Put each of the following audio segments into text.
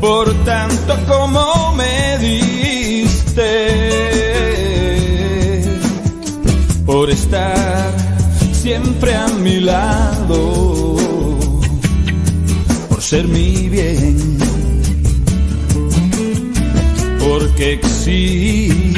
por tanto como me diste, por estar siempre a mi lado, por ser mi bien, porque existe.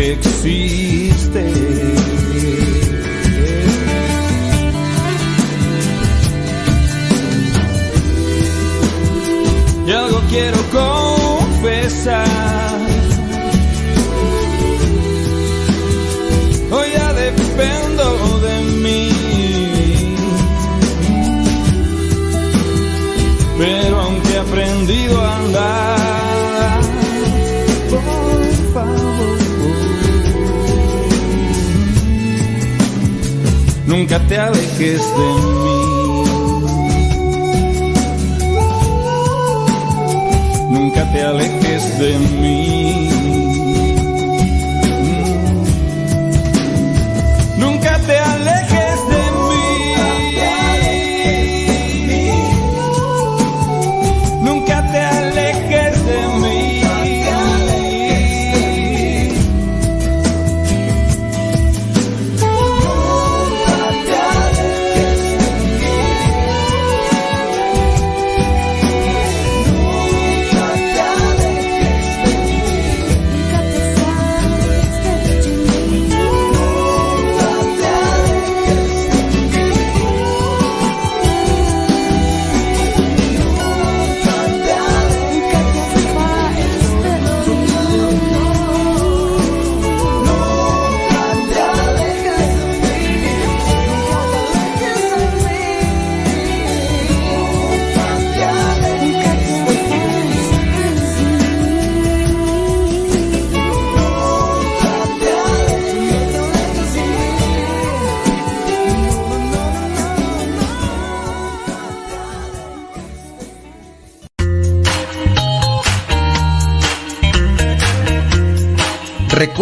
Porque existe. Nunca te alejes de mí. nunca te alejes de mí.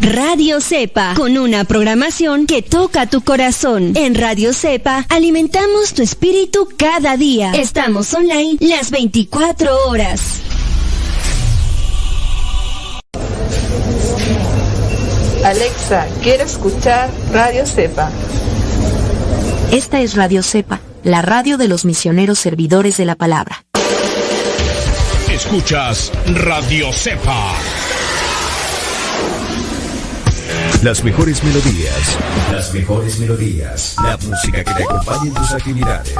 Radio Cepa, con una programación que toca tu corazón. En Radio Cepa alimentamos tu espíritu cada día. Estamos online las 24 horas. Alexa, quiero escuchar Radio Cepa. Esta es Radio Cepa, la radio de los misioneros servidores de la palabra. Escuchas Radio Cepa. Las mejores melodías. Las mejores melodías. La música que te acompañe en tus actividades.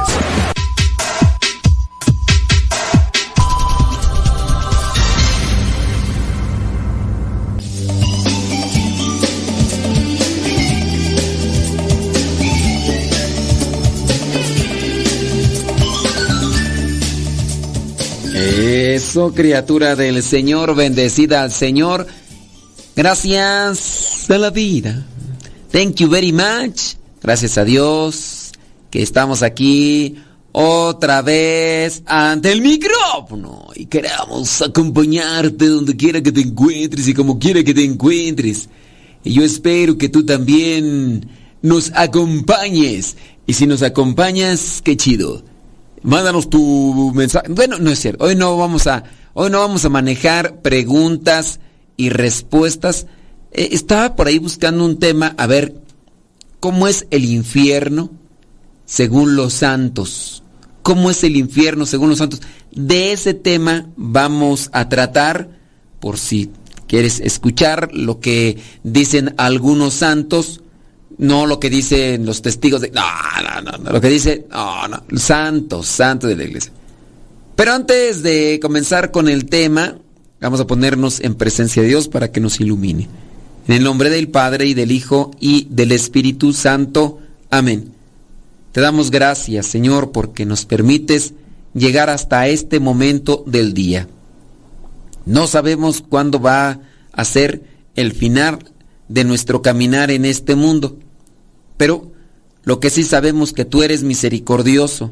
Eso, criatura del Señor, bendecida al Señor. Gracias a la vida. Thank you very much. Gracias a Dios que estamos aquí otra vez ante el micrófono y queremos acompañarte donde quiera que te encuentres y como quiera que te encuentres. Y yo espero que tú también nos acompañes. Y si nos acompañas, qué chido. Mándanos tu mensaje. Bueno, no es cierto. Hoy no vamos a, hoy no vamos a manejar preguntas y respuestas. Eh, estaba por ahí buscando un tema, a ver, ¿cómo es el infierno según los santos? ¿Cómo es el infierno según los santos? De ese tema vamos a tratar, por si quieres escuchar lo que dicen algunos santos no lo que dicen los testigos de... No, no, no, lo que dice... No, no, santos, santos de la iglesia. Pero antes de comenzar con el tema, vamos a ponernos en presencia de Dios para que nos ilumine. En el nombre del Padre y del Hijo y del Espíritu Santo. Amén. Te damos gracias, Señor, porque nos permites llegar hasta este momento del día. No sabemos cuándo va a ser el final de nuestro caminar en este mundo. Pero lo que sí sabemos que tú eres misericordioso,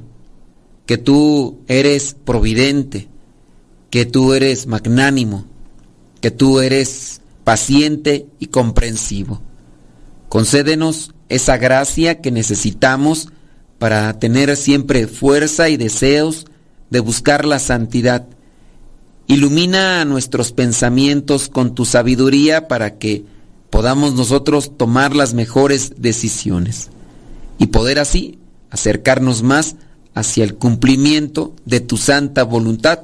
que tú eres providente, que tú eres magnánimo, que tú eres paciente y comprensivo. Concédenos esa gracia que necesitamos para tener siempre fuerza y deseos de buscar la santidad. Ilumina nuestros pensamientos con tu sabiduría para que podamos nosotros tomar las mejores decisiones y poder así acercarnos más hacia el cumplimiento de tu santa voluntad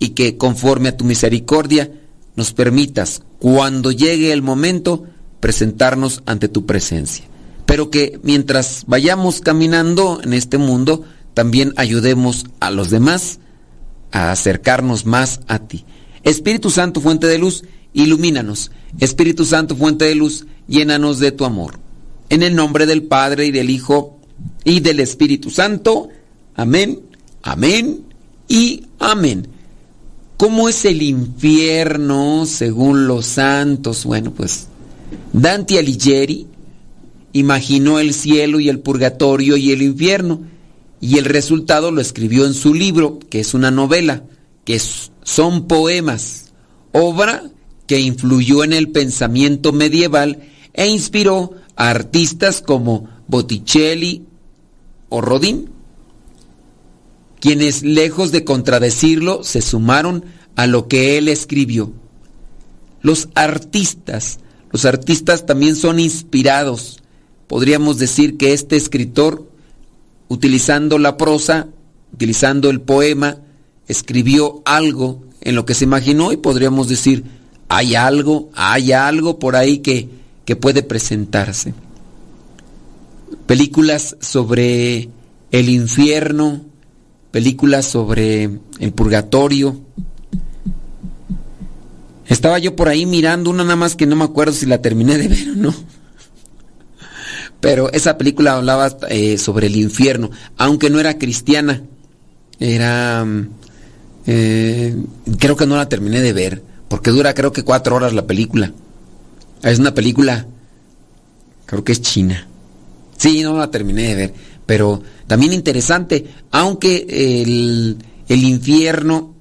y que conforme a tu misericordia nos permitas, cuando llegue el momento, presentarnos ante tu presencia. Pero que mientras vayamos caminando en este mundo, también ayudemos a los demás a acercarnos más a ti. Espíritu Santo, fuente de luz, ilumínanos. Espíritu Santo, fuente de luz, llénanos de tu amor. En el nombre del Padre y del Hijo y del Espíritu Santo. Amén, amén y amén. ¿Cómo es el infierno según los santos? Bueno, pues Dante Alighieri imaginó el cielo y el purgatorio y el infierno y el resultado lo escribió en su libro, que es una novela, que son poemas, obra que influyó en el pensamiento medieval e inspiró a artistas como Botticelli o Rodin, quienes lejos de contradecirlo se sumaron a lo que él escribió. Los artistas, los artistas también son inspirados. Podríamos decir que este escritor, utilizando la prosa, utilizando el poema, escribió algo en lo que se imaginó y podríamos decir, hay algo, hay algo por ahí que, que puede presentarse. Películas sobre el infierno, películas sobre el purgatorio. Estaba yo por ahí mirando una nada más que no me acuerdo si la terminé de ver o no. Pero esa película hablaba eh, sobre el infierno, aunque no era cristiana. Era... Eh, creo que no la terminé de ver. Porque dura creo que cuatro horas la película. Es una película, creo que es china. Sí, no la terminé de ver. Pero también interesante, aunque el, infierno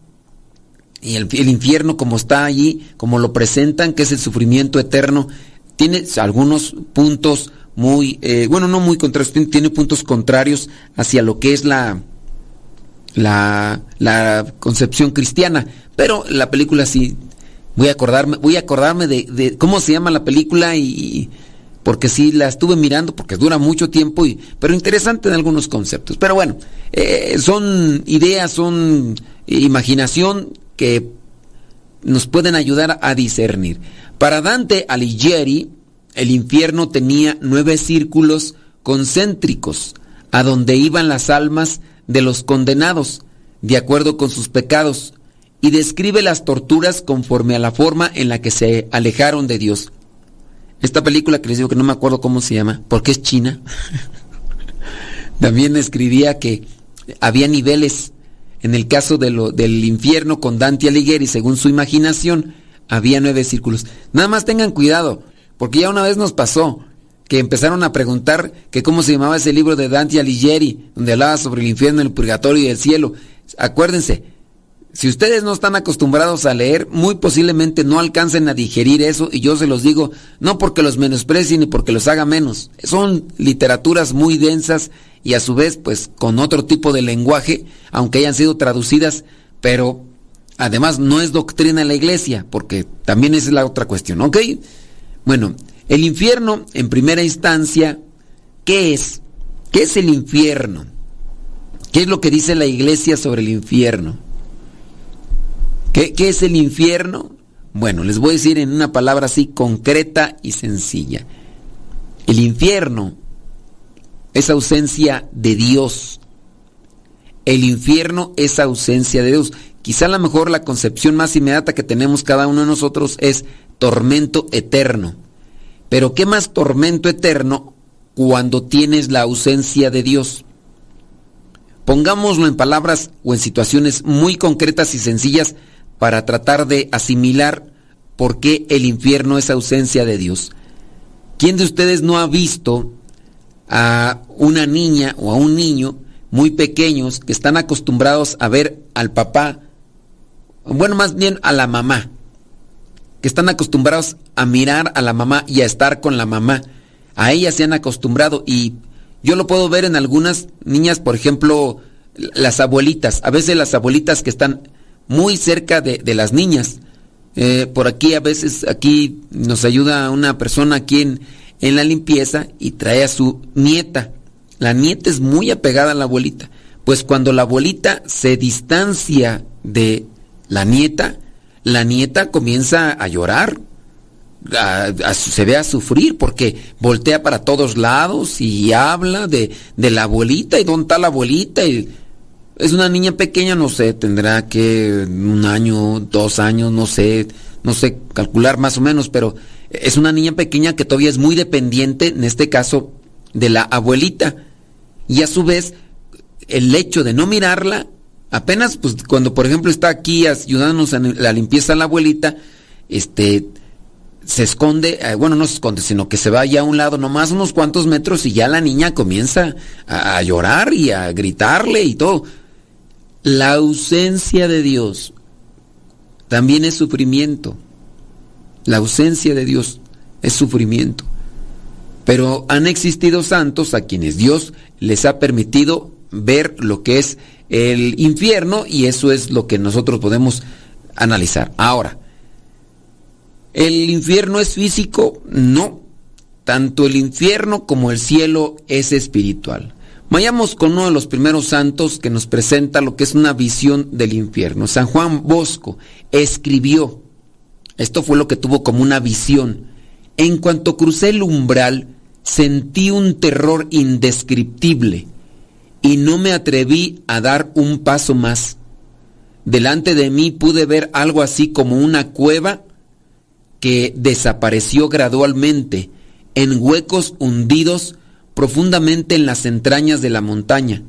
y el, infierno como está allí, como lo presentan, que es el sufrimiento eterno, tiene algunos puntos muy, eh, bueno, no muy contrarios, tiene puntos contrarios hacia lo que es la, la, la concepción cristiana, pero la película sí Voy a acordarme, voy a acordarme de, de cómo se llama la película y porque sí la estuve mirando porque dura mucho tiempo y pero interesante en algunos conceptos. Pero bueno, eh, son ideas, son imaginación que nos pueden ayudar a discernir. Para Dante Alighieri, el infierno tenía nueve círculos concéntricos a donde iban las almas de los condenados, de acuerdo con sus pecados, y describe las torturas conforme a la forma en la que se alejaron de Dios. Esta película que les digo que no me acuerdo cómo se llama, porque es china, también escribía que había niveles. En el caso de lo, del infierno con Dante Alighieri, según su imaginación, había nueve círculos. Nada más tengan cuidado, porque ya una vez nos pasó que empezaron a preguntar que cómo se llamaba ese libro de Dante Alighieri, donde hablaba sobre el infierno, el purgatorio y el cielo. Acuérdense, si ustedes no están acostumbrados a leer, muy posiblemente no alcancen a digerir eso y yo se los digo, no porque los menosprecien ni porque los haga menos. Son literaturas muy densas y a su vez pues con otro tipo de lenguaje, aunque hayan sido traducidas, pero además no es doctrina en la iglesia, porque también es la otra cuestión, ¿ok? Bueno, el infierno en primera instancia, ¿qué es? ¿Qué es el infierno? ¿Qué es lo que dice la iglesia sobre el infierno? ¿Qué, es el infierno? Bueno, les voy a decir en una palabra así concreta y sencilla. El infierno es ausencia de Dios. El infierno es ausencia de Dios. Quizá a lo mejor la concepción más inmediata que tenemos cada uno de nosotros es tormento eterno. Pero ¿qué más tormento eterno cuando tienes la ausencia de Dios? Pongámoslo en palabras o en situaciones muy concretas y sencillas para tratar de asimilar por qué el infierno es ausencia de Dios. ¿Quién de ustedes no ha visto a una niña o a un niño muy pequeños que están acostumbrados a ver al papá, bueno, más bien a la mamá, que están acostumbrados a mirar a la mamá y a estar con la mamá? A ellas se han acostumbrado y yo lo puedo ver en algunas niñas, por ejemplo, las abuelitas, a veces las abuelitas que están muy cerca de, las niñas. Eh, por aquí a veces, aquí nos ayuda una persona aquí en, en la limpieza y trae a su nieta. La nieta es muy apegada a la abuelita. Pues cuando la abuelita se distancia de la nieta, la nieta comienza a llorar, se ve a sufrir porque voltea para todos lados y habla de, de la abuelita y dónde está la abuelita y es una niña pequeña, no sé, tendrá que un año, dos años, no sé, no sé calcular más o menos, pero es una niña pequeña que todavía es muy dependiente, en este caso, de la abuelita. Y a su vez, el hecho de no mirarla, apenas, pues cuando por ejemplo está aquí ayudándonos en la limpieza a la abuelita, este, se esconde, eh, bueno, no se esconde, sino que se va ya a un lado, nomás unos cuantos metros y ya la niña comienza a llorar y a gritarle y todo. La ausencia de Dios también es sufrimiento. La ausencia de Dios es sufrimiento. Pero han existido santos a quienes Dios les ha permitido ver lo que es el infierno y eso es lo que nosotros podemos analizar. Ahora, ¿el infierno es físico? No. Tanto el infierno como el cielo es espiritual. Vayamos con uno de los primeros santos que nos presenta lo que es una visión del infierno. San Juan Bosco escribió, esto fue lo que tuvo como una visión. En cuanto crucé el umbral, sentí un terror indescriptible y no me atreví a dar un paso más. Delante de mí pude ver algo así como una cueva que desapareció gradualmente en huecos hundidos profundamente en las entrañas de la montaña.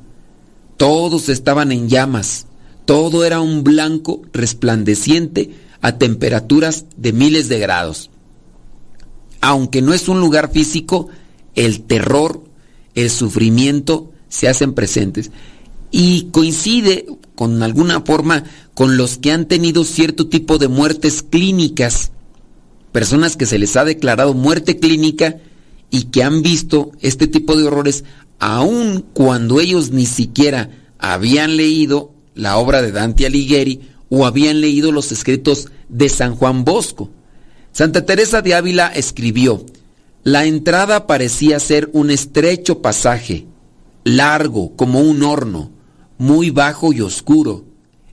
Todos estaban en llamas, todo era un blanco resplandeciente a temperaturas de miles de grados. Aunque no es un lugar físico, el terror, el sufrimiento se hacen presentes. Y coincide con alguna forma con los que han tenido cierto tipo de muertes clínicas, personas que se les ha declarado muerte clínica y que han visto este tipo de horrores aun cuando ellos ni siquiera habían leído la obra de Dante Alighieri o habían leído los escritos de San Juan Bosco. Santa Teresa de Ávila escribió, la entrada parecía ser un estrecho pasaje, largo como un horno, muy bajo y oscuro.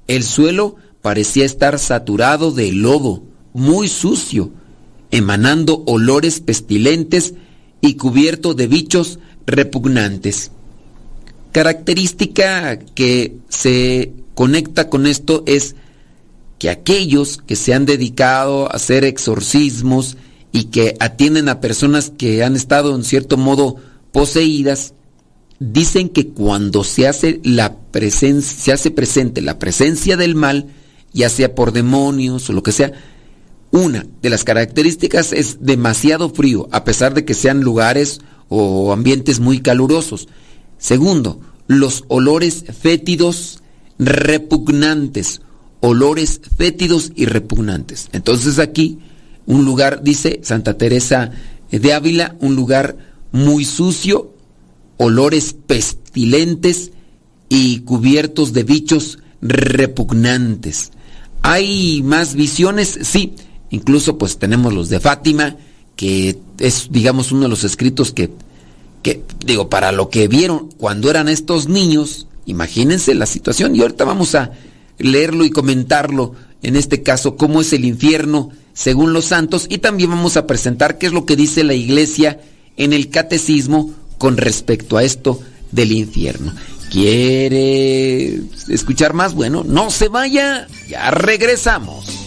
El suelo parecía estar saturado de lodo, muy sucio, emanando olores pestilentes y cubierto de bichos repugnantes. Característica que se conecta con esto es que aquellos que se han dedicado a hacer exorcismos y que atienden a personas que han estado en cierto modo poseídas, dicen que cuando se hace la presencia, se hace presente la presencia del mal, ya sea por demonios o lo que sea, una de las características es demasiado frío, a pesar de que sean lugares o ambientes muy calurosos. Segundo, los olores fétidos repugnantes, olores fétidos y repugnantes. Entonces aquí, un lugar, dice Santa Teresa de Ávila, un lugar muy sucio, olores pestilentes y cubiertos de bichos repugnantes. ¿Hay más visiones? Sí, incluso pues tenemos los de Fátima, que es digamos uno de los escritos que, que digo, para lo que vieron cuando eran estos niños, imagínense la situación y ahorita vamos a leerlo y comentarlo, en este caso, cómo es el infierno según los santos y también vamos a presentar qué es lo que dice la iglesia en el catecismo con respecto a esto del infierno. ¿Quiere escuchar más? Bueno, no se vaya, ya regresamos.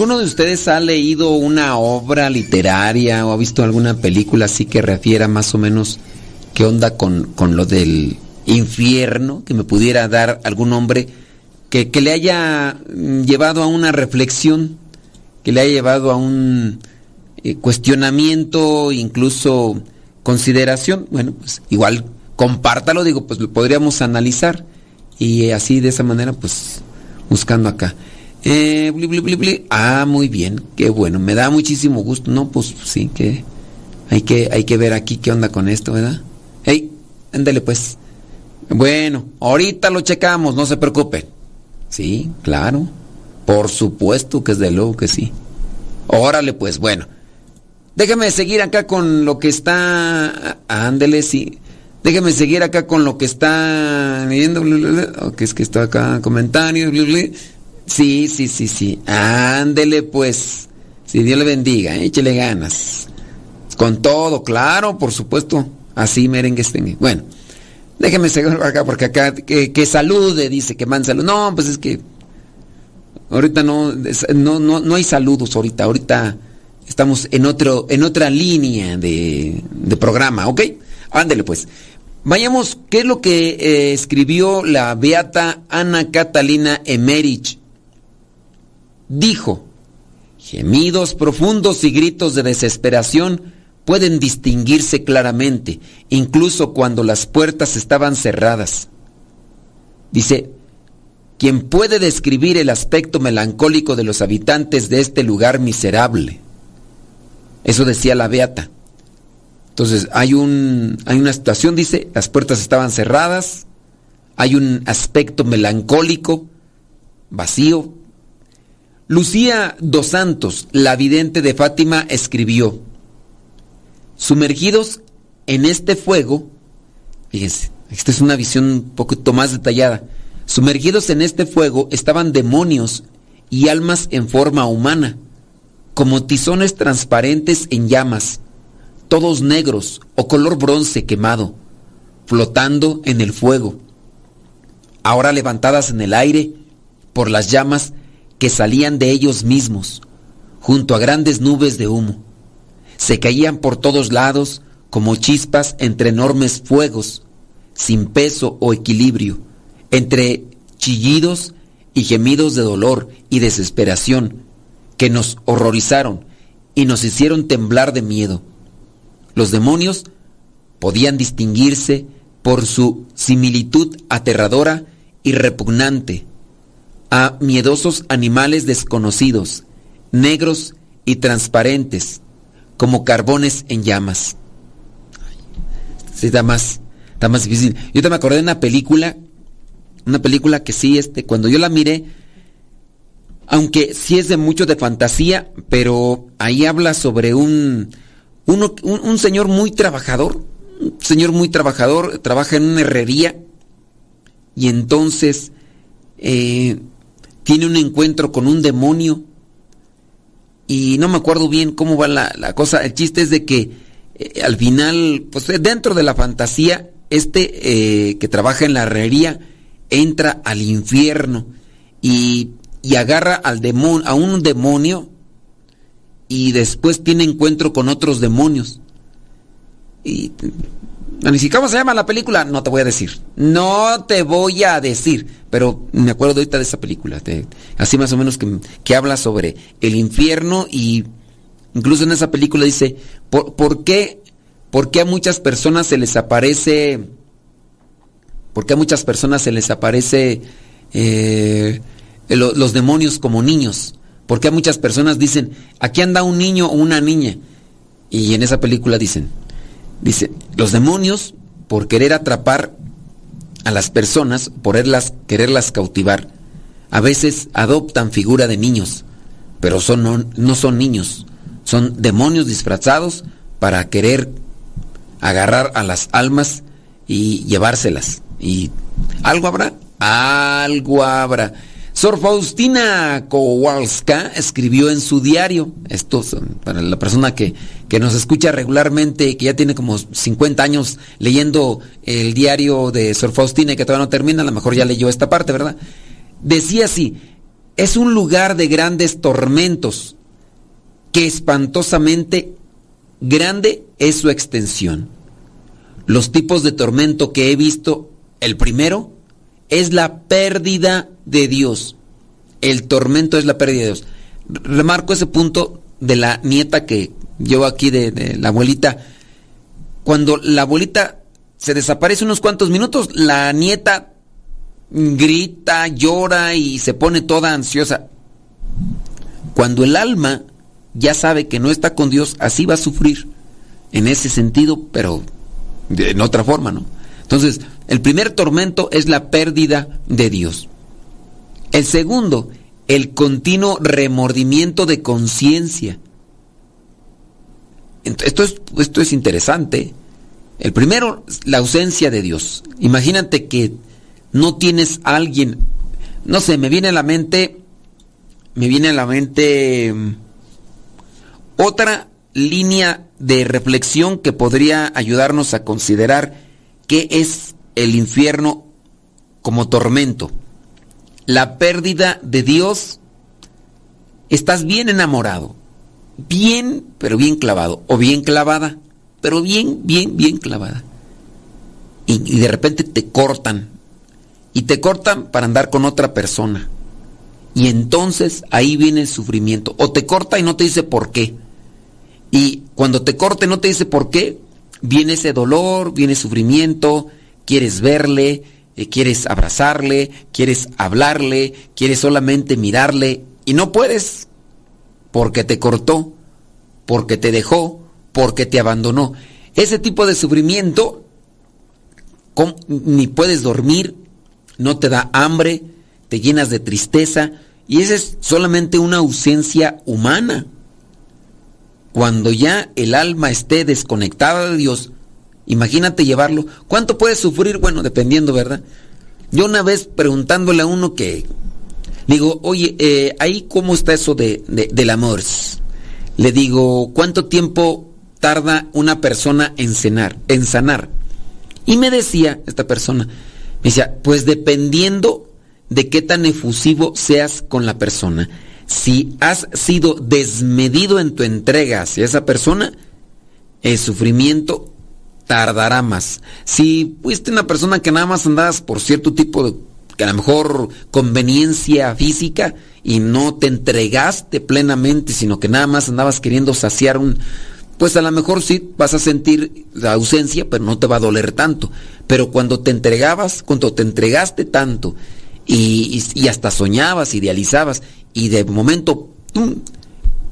¿Alguno de ustedes ha leído una obra literaria o ha visto alguna película así que refiera más o menos qué onda con, con lo del infierno? Que me pudiera dar algún nombre que, que le haya mm, llevado a una reflexión, que le haya llevado a un eh, cuestionamiento, incluso consideración. Bueno, pues igual compártalo, digo, pues lo podríamos analizar y así de esa manera, pues buscando acá. Eh. Ah, muy bien, qué bueno, me da muchísimo gusto. No, pues sí, que hay que, hay que ver aquí qué onda con esto, ¿verdad? Hey, ándale pues. Bueno, ahorita lo checamos, no se preocupen. Sí, claro. Por supuesto que es de luego que sí. Órale pues, bueno. Déjame seguir acá con lo que está... Ándele, sí. Déjame seguir acá con lo que está leyendo. Ok, es que está acá comentarios. Sí, sí, sí, sí. Ándele pues. Si Dios le bendiga, échele ganas. Con todo, claro, por supuesto. Así merengue estén. Bueno, déjeme seguir acá porque acá que, que salude, dice que man salud. No, pues es que ahorita no, no, no, no hay saludos ahorita. Ahorita estamos en, otro, en otra línea de, de programa, ¿ok? Ándele pues. Vayamos, ¿qué es lo que eh, escribió la beata Ana Catalina Emerich? Dijo, gemidos profundos y gritos de desesperación pueden distinguirse claramente, incluso cuando las puertas estaban cerradas. Dice, quien puede describir el aspecto melancólico de los habitantes de este lugar miserable. Eso decía la beata. Entonces, hay, un, hay una situación, dice, las puertas estaban cerradas, hay un aspecto melancólico, vacío. Lucía dos Santos, la vidente de Fátima, escribió, sumergidos en este fuego, fíjense, esta es una visión un poquito más detallada, sumergidos en este fuego estaban demonios y almas en forma humana, como tizones transparentes en llamas todos negros o color bronce quemado, flotando en el fuego, ahora levantadas en el aire por las llamas que salían de ellos mismos, junto a grandes nubes de humo. Se caían por todos lados como chispas entre enormes fuegos, sin peso o equilibrio, entre chillidos y gemidos de dolor y desesperación que nos horrorizaron y nos hicieron temblar de miedo. Los demonios podían distinguirse por su similitud aterradora y repugnante a miedosos animales desconocidos, negros y transparentes, como carbones en llamas. Sí, está más, está más difícil. Yo te me acordé de una película, una película que sí, este, cuando yo la miré, aunque sí es de mucho de fantasía, pero ahí habla sobre un, un, señor muy trabajador, un señor muy trabajador, trabaja en una herrería y entonces eh, tiene un encuentro con un demonio y no me acuerdo bien cómo va la, cosa. El chiste es de que eh, al final, pues dentro de la fantasía, este eh, que trabaja en la herrería entra al infierno y, y agarra al demonio, a un demonio y después tiene encuentro con otros demonios. Y ni cómo se llama la película, no te voy a decir. No te voy a decir. Pero me acuerdo ahorita de esa película. así más o menos que, que, habla sobre el infierno y incluso en esa película dice, ¿por, qué, ¿por qué a muchas personas se les aparece... ¿Por qué a muchas personas se les aparece eh, los demonios como niños? Porque a muchas personas dicen, aquí anda un niño o una niña. Y en esa película dicen, dice, los demonios, por querer atrapar a las personas, por quererlas cautivar, a veces adoptan figura de niños, pero son, no, no son niños, son demonios disfrazados para querer agarrar a las almas y llevárselas. Y algo habrá, algo habrá. Sor Faustina Kowalska escribió en su diario, esto para la persona que, nos escucha regularmente, que ya tiene como 50 años leyendo el diario de Sor Faustina y que todavía no termina, a lo mejor ya leyó esta parte, ¿verdad? Decía así, es un lugar de grandes tormentos, que espantosamente grande es su extensión. Los tipos de tormento que he visto, el primero, es la pérdida de Dios. El tormento es la pérdida de Dios. Remarco ese punto de la nieta que llevo aquí de, la abuelita. Cuando la abuelita se desaparece unos cuantos minutos, la nieta grita, llora y se pone toda ansiosa. Cuando el alma ya sabe que no está con Dios, así va a sufrir. En ese sentido, pero en otra forma, ¿no? Entonces, el primer tormento es la pérdida de Dios. El segundo, el continuo remordimiento de conciencia. Esto es, esto es interesante. El primero, la ausencia de Dios. Imagínate que no tienes a alguien, no sé, me viene a la mente, me viene a la mente mm, otra línea de reflexión que podría ayudarnos a considerar qué es el infierno como tormento. La pérdida de Dios. Estás bien enamorado. Bien, pero bien clavado, o bien clavada, pero bien, bien, bien clavada. Y, de repente te cortan, y te cortan para andar con otra persona. Y entonces ahí viene el sufrimiento. O te corta y no te dice por qué. Y cuando te corte no te dice por qué, viene ese dolor, viene sufrimiento, quieres verle, eh, quieres abrazarle, quieres hablarle, quieres solamente mirarle y no puedes porque te cortó, porque te dejó, porque te abandonó. Ese tipo de sufrimiento ni puedes dormir, no te da hambre, te llenas de tristeza y esa es solamente una ausencia humana. Cuando ya el alma esté desconectada de Dios, imagínate llevarlo. ¿Cuánto puede sufrir? Bueno, dependiendo, ¿verdad? Yo una vez preguntándole a uno que, digo, oye, eh, ahí cómo está eso de, del amor. Le digo, ¿cuánto tiempo tarda una persona en cenar, en sanar? Y me decía esta persona, me decía, pues dependiendo de qué tan efusivo seas con la persona. Si has sido desmedido en tu entrega hacia esa persona, el sufrimiento tardará más. Si fuiste una persona que nada más andabas por cierto tipo de, que a lo mejor conveniencia física y no te entregaste plenamente, sino que nada más andabas queriendo saciar un, pues a lo mejor sí vas a sentir la ausencia, pero no te va a doler tanto. Pero cuando te entregabas, cuando te entregaste tanto y, y hasta soñabas, idealizabas y de momento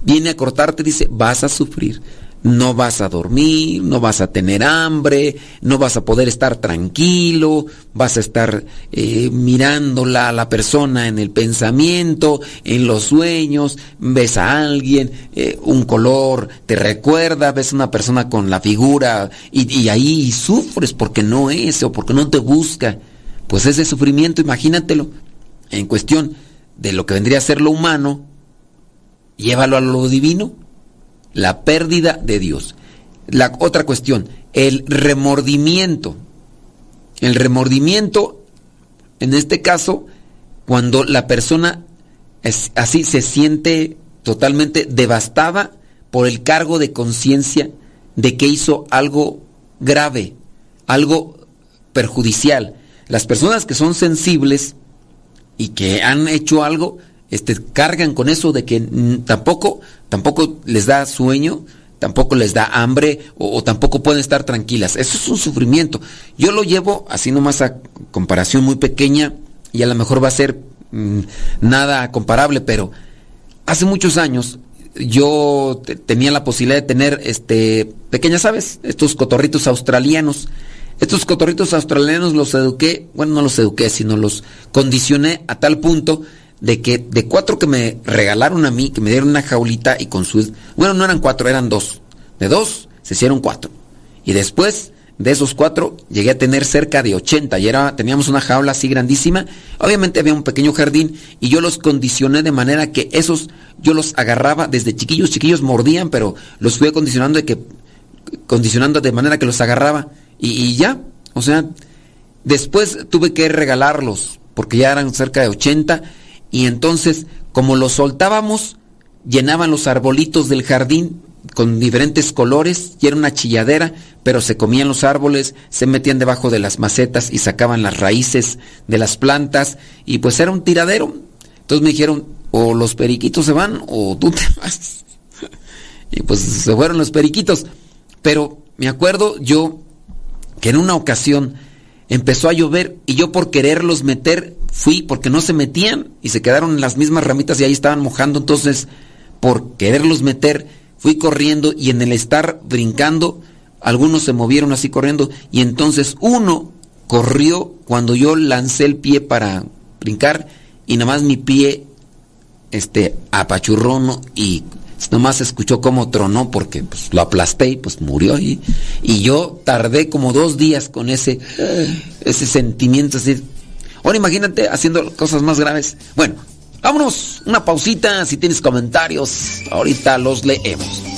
viene a cortarte, dice, vas a sufrir. No vas a dormir, no vas a tener hambre, no vas a poder estar tranquilo, vas a estar eh, mirándola a la persona en el pensamiento, en los sueños, ves a alguien, eh, un color, te recuerda, ves a una persona con la figura y, y ahí sufres porque no es o porque no te busca. Pues ese sufrimiento, imagínatelo, en cuestión de lo que vendría a ser lo humano, llévalo a lo divino, la pérdida de Dios. La otra cuestión, el remordimiento. El remordimiento, en este caso, cuando la persona es, así se siente totalmente devastada por el cargo de conciencia de que hizo algo grave, algo perjudicial. Las personas que son sensibles y que han hecho algo, este, cargan con eso de que tampoco, tampoco les da sueño, tampoco les da hambre o, tampoco pueden estar tranquilas. Eso es un sufrimiento. Yo lo llevo así nomás a comparación muy pequeña y a lo mejor va a ser mm, nada comparable, pero hace muchos años yo tenía la posibilidad de tener este pequeñas aves, estos cotorritos australianos estos cotorritos australianos los eduqué, bueno, no los eduqué, sino los condicioné a tal punto de que de cuatro que me regalaron a mí, que me dieron una jaulita y con su... Bueno, no eran cuatro, eran dos. De dos se hicieron cuatro. Y después de esos cuatro llegué a tener cerca de 80 y era, teníamos una jaula así grandísima. Obviamente había un pequeño jardín y yo los condicioné de manera que esos yo los agarraba desde chiquillos, chiquillos mordían, pero los fui acondicionando de que condicionando de manera que los agarraba y, ya, o sea, después tuve que regalarlos, porque ya eran cerca de 80, y entonces, como los soltábamos, llenaban los arbolitos del jardín con diferentes colores y era una chilladera, pero se comían los árboles, se metían debajo de las macetas y sacaban las raíces de las plantas y pues era un tiradero. Entonces me dijeron, o los periquitos se van o tú te vas. y pues se fueron los periquitos. Pero me acuerdo yo que en una ocasión empezó a llover y yo por quererlos meter fui porque no se metían y se quedaron en las mismas ramitas y ahí estaban mojando. Entonces, por quererlos meter, fui corriendo y en el estar brincando, algunos se movieron así corriendo y entonces uno corrió cuando yo lancé el pie para brincar y nada más mi pie este apachurró y nomás escuchó cómo tronó porque pues, lo aplasté y pues murió. Y, y yo tardé como dos días con ese, ese sentimiento así. Ahora imagínate haciendo cosas más graves. Bueno, vámonos, una pausita, si tienes comentarios, ahorita los leemos.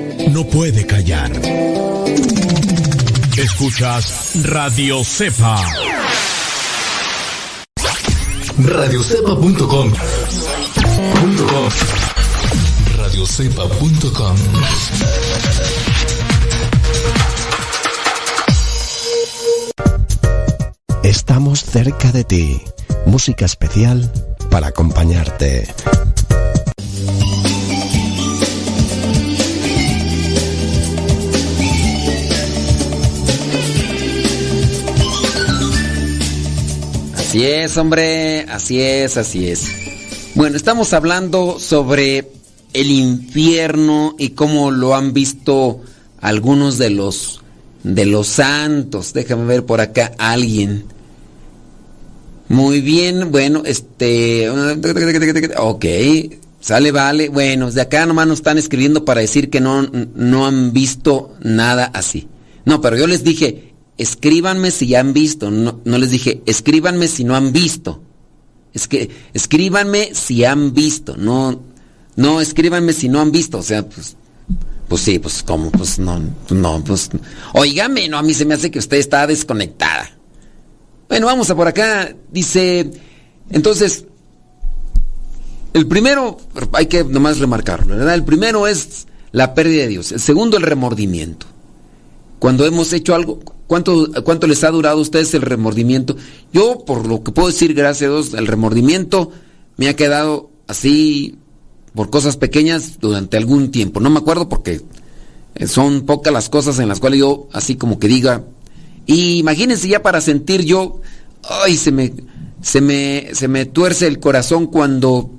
no puede callar. Escuchas Radio Cepa. Radiocepa.com. Radiocepa.com. Estamos cerca de ti. Música especial para acompañarte. Así es, hombre, así es, así es. Bueno, estamos hablando sobre el infierno y cómo lo han visto algunos de los de los santos. Déjame ver por acá alguien. Muy bien, bueno, este ok, sale, vale. Bueno, de acá nomás nos están escribiendo para decir que no, no han visto nada así. No, pero yo les dije, escríbanme si ya han visto. No, no, les dije, escríbanme si no han visto. Es que, escríbanme si han visto. No, no, escríbanme si no han visto. O sea, pues, pues sí, pues como, pues no, no, pues. Oígame, no, a mí se me hace que usted está desconectada. Bueno, vamos a por acá. Dice, entonces, el primero, hay que nomás remarcarlo, ¿verdad? El primero es la pérdida de Dios. El segundo, el remordimiento. Cuando hemos hecho algo, ¿Cuánto, ¿Cuánto les ha durado a ustedes el remordimiento? Yo, por lo que puedo decir, gracias a Dios, el remordimiento me ha quedado así por cosas pequeñas durante algún tiempo. No me acuerdo porque son pocas las cosas en las cuales yo así como que diga. Y imagínense ya para sentir yo, ay, se me, se me, se me tuerce el corazón cuando,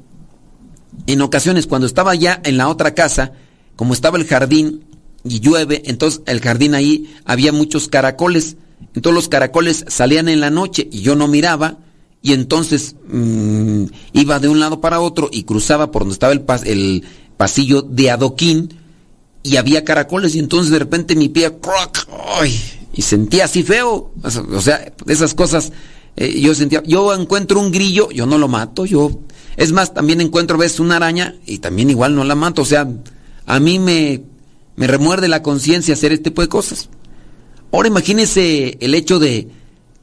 en ocasiones, cuando estaba ya en la otra casa, como estaba el jardín, y llueve, entonces el jardín ahí había muchos caracoles. Entonces los caracoles salían en la noche y yo no miraba y entonces mmm, iba de un lado para otro y cruzaba por donde estaba el, pas el pasillo de adoquín y había caracoles y entonces de repente mi pie ¡crack! ¡ay! y sentía así feo. O sea, esas cosas eh, yo sentía, yo encuentro un grillo, yo no lo mato, yo es más también encuentro ves una araña y también igual no la mato, o sea, a mí me me remuerde la conciencia hacer este tipo de cosas. Ahora imagínese el hecho de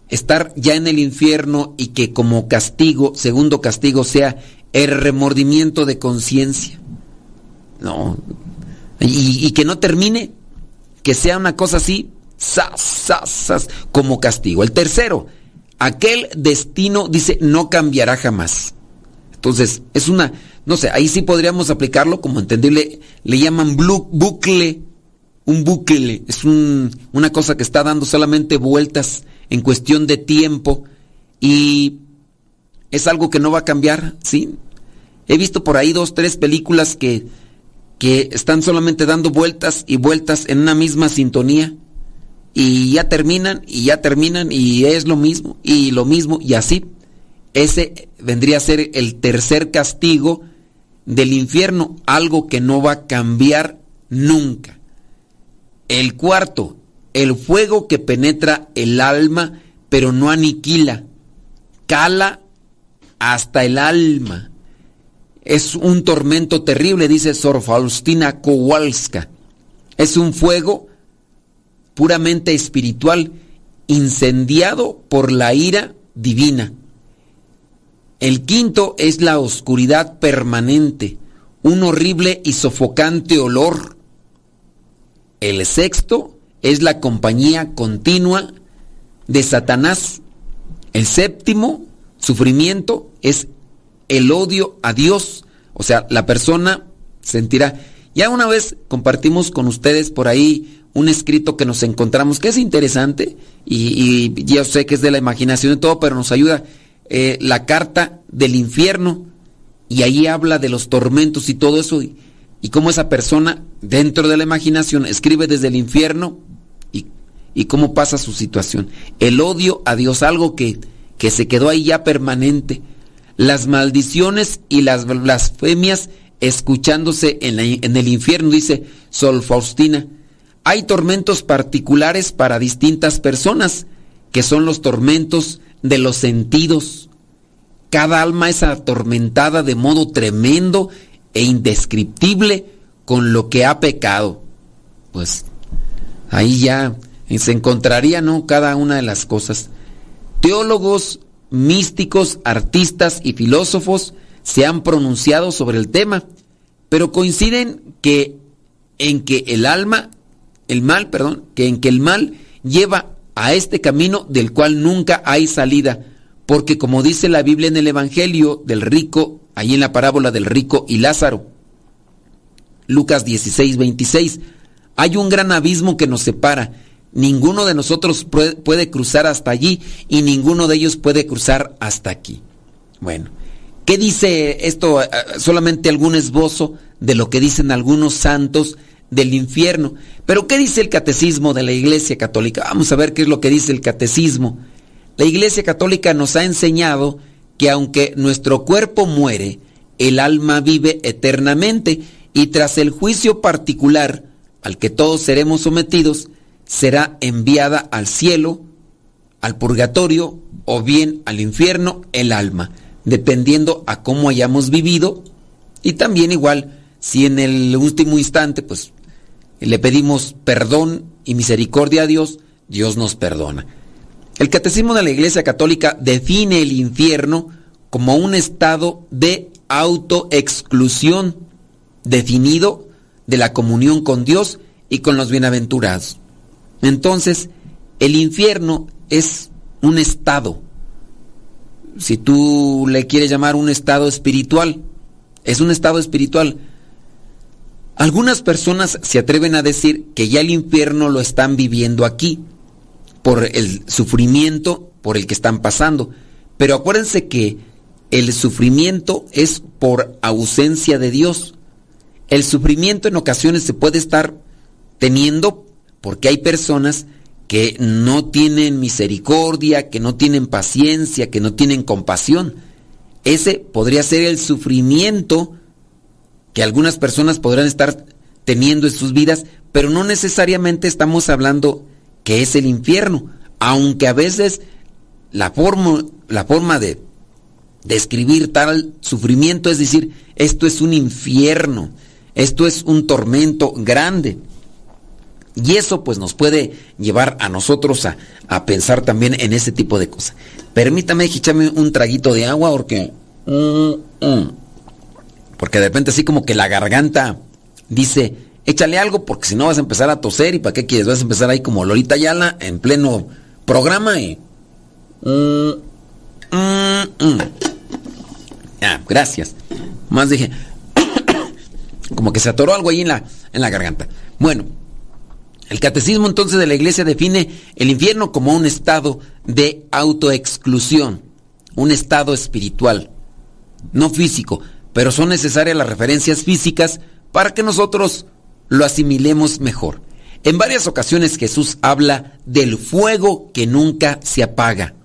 estar ya en el infierno y que como castigo, segundo castigo, sea el remordimiento de conciencia. No. Y, que no termine, que sea una cosa así, como castigo. El tercero, aquel destino, dice, no cambiará jamás. Entonces, es una, no sé, ahí sí podríamos aplicarlo como entendible, le llaman bucle, un bucle, es una cosa que está dando solamente vueltas en cuestión de tiempo y es algo que no va a cambiar, ¿sí? He visto por ahí dos, tres películas que, que están solamente dando vueltas y vueltas en una misma sintonía y ya terminan y ya terminan y es lo mismo y lo mismo y así ese vendría a ser el tercer castigo del infierno, algo que no va a cambiar nunca. El cuarto, el fuego que penetra el alma, pero no aniquila, cala hasta el alma. Es un tormento terrible, dice Sor Faustina Kowalska. Es un fuego puramente espiritual, incendiado por la ira divina. El quinto es la oscuridad permanente, un horrible y sofocante olor. El sexto es la compañía continua de Satanás. El séptimo sufrimiento es el odio a Dios. O sea, la persona sentirá. Ya una vez compartimos con ustedes por ahí un escrito que nos encontramos que es interesante y, y yo sé que es de la imaginación y todo, pero nos ayuda eh, la carta del infierno y ahí habla de los tormentos y todo eso. y cómo esa persona dentro de la imaginación escribe desde el infierno y, y cómo pasa su situación. El odio a Dios, algo que, que se quedó ahí ya permanente. Las maldiciones y las blasfemias escuchándose en, en el infierno, dice Sol Faustina. Hay tormentos particulares para distintas personas, que son los tormentos de los sentidos. Cada alma es atormentada de modo tremendo e indescriptible con lo que ha pecado. Pues ahí ya se encontraría, ¿no? Cada una de las cosas. Teólogos, místicos, artistas y filósofos se han pronunciado sobre el tema, pero coinciden que en que el alma, el mal, perdón, que en que el mal lleva a este camino del cual nunca hay salida, porque como dice la Biblia en el Evangelio del rico, ahí en la parábola del rico y Lázaro, Lucas 16, 26, hay un gran abismo que nos separa. Ninguno de nosotros puede cruzar hasta allí y ninguno de ellos puede cruzar hasta aquí. Bueno, ¿qué dice esto? Eh, solamente algún esbozo de lo que dicen algunos santos del infierno. Pero ¿qué dice el catecismo de la Iglesia Católica? Vamos a ver qué es lo que dice el catecismo. La Iglesia Católica nos ha enseñado que aunque nuestro cuerpo muere, el alma vive eternamente y tras el juicio particular al que todos seremos sometidos, será enviada al cielo, al purgatorio o bien al infierno el alma, dependiendo a cómo hayamos vivido y también igual si en el último instante pues le pedimos perdón y misericordia a Dios, Dios nos perdona. El Catecismo de la Iglesia Católica define el infierno como un estado de autoexclusión definido de la comunión con Dios y con los bienaventurados. Entonces, el infierno es un estado. Si tú le quieres llamar un estado espiritual, es un estado espiritual. Algunas personas se atreven a decir que ya el infierno lo están viviendo aquí, por el sufrimiento por el que están pasando. Pero acuérdense que el sufrimiento es por ausencia de Dios. El sufrimiento en ocasiones se puede estar teniendo porque hay personas que no tienen misericordia, que no tienen paciencia, que no tienen compasión. Ese podría ser el sufrimiento que algunas personas podrán estar teniendo en sus vidas, pero no necesariamente estamos hablando que es el infierno, aunque a veces la forma, la forma de describir tal sufrimiento es decir, esto es un infierno, esto es un tormento grande. Y eso pues nos puede llevar a nosotros a, pensar también en ese tipo de cosas. Permítame echarme un traguito de agua porque... Mm, mm. Porque de repente así como que la garganta dice, échale algo porque si no vas a empezar a toser y para qué quieres, vas a empezar ahí como Lolita Yala en pleno programa y... Ah, gracias. Más dije, como que se atoró algo ahí en la, en la garganta. Bueno, el catecismo entonces de la iglesia define el infierno como un estado de autoexclusión, un estado espiritual, no físico, pero son necesarias las referencias físicas para que nosotros lo asimilemos mejor. En varias ocasiones Jesús habla del fuego que nunca se apaga.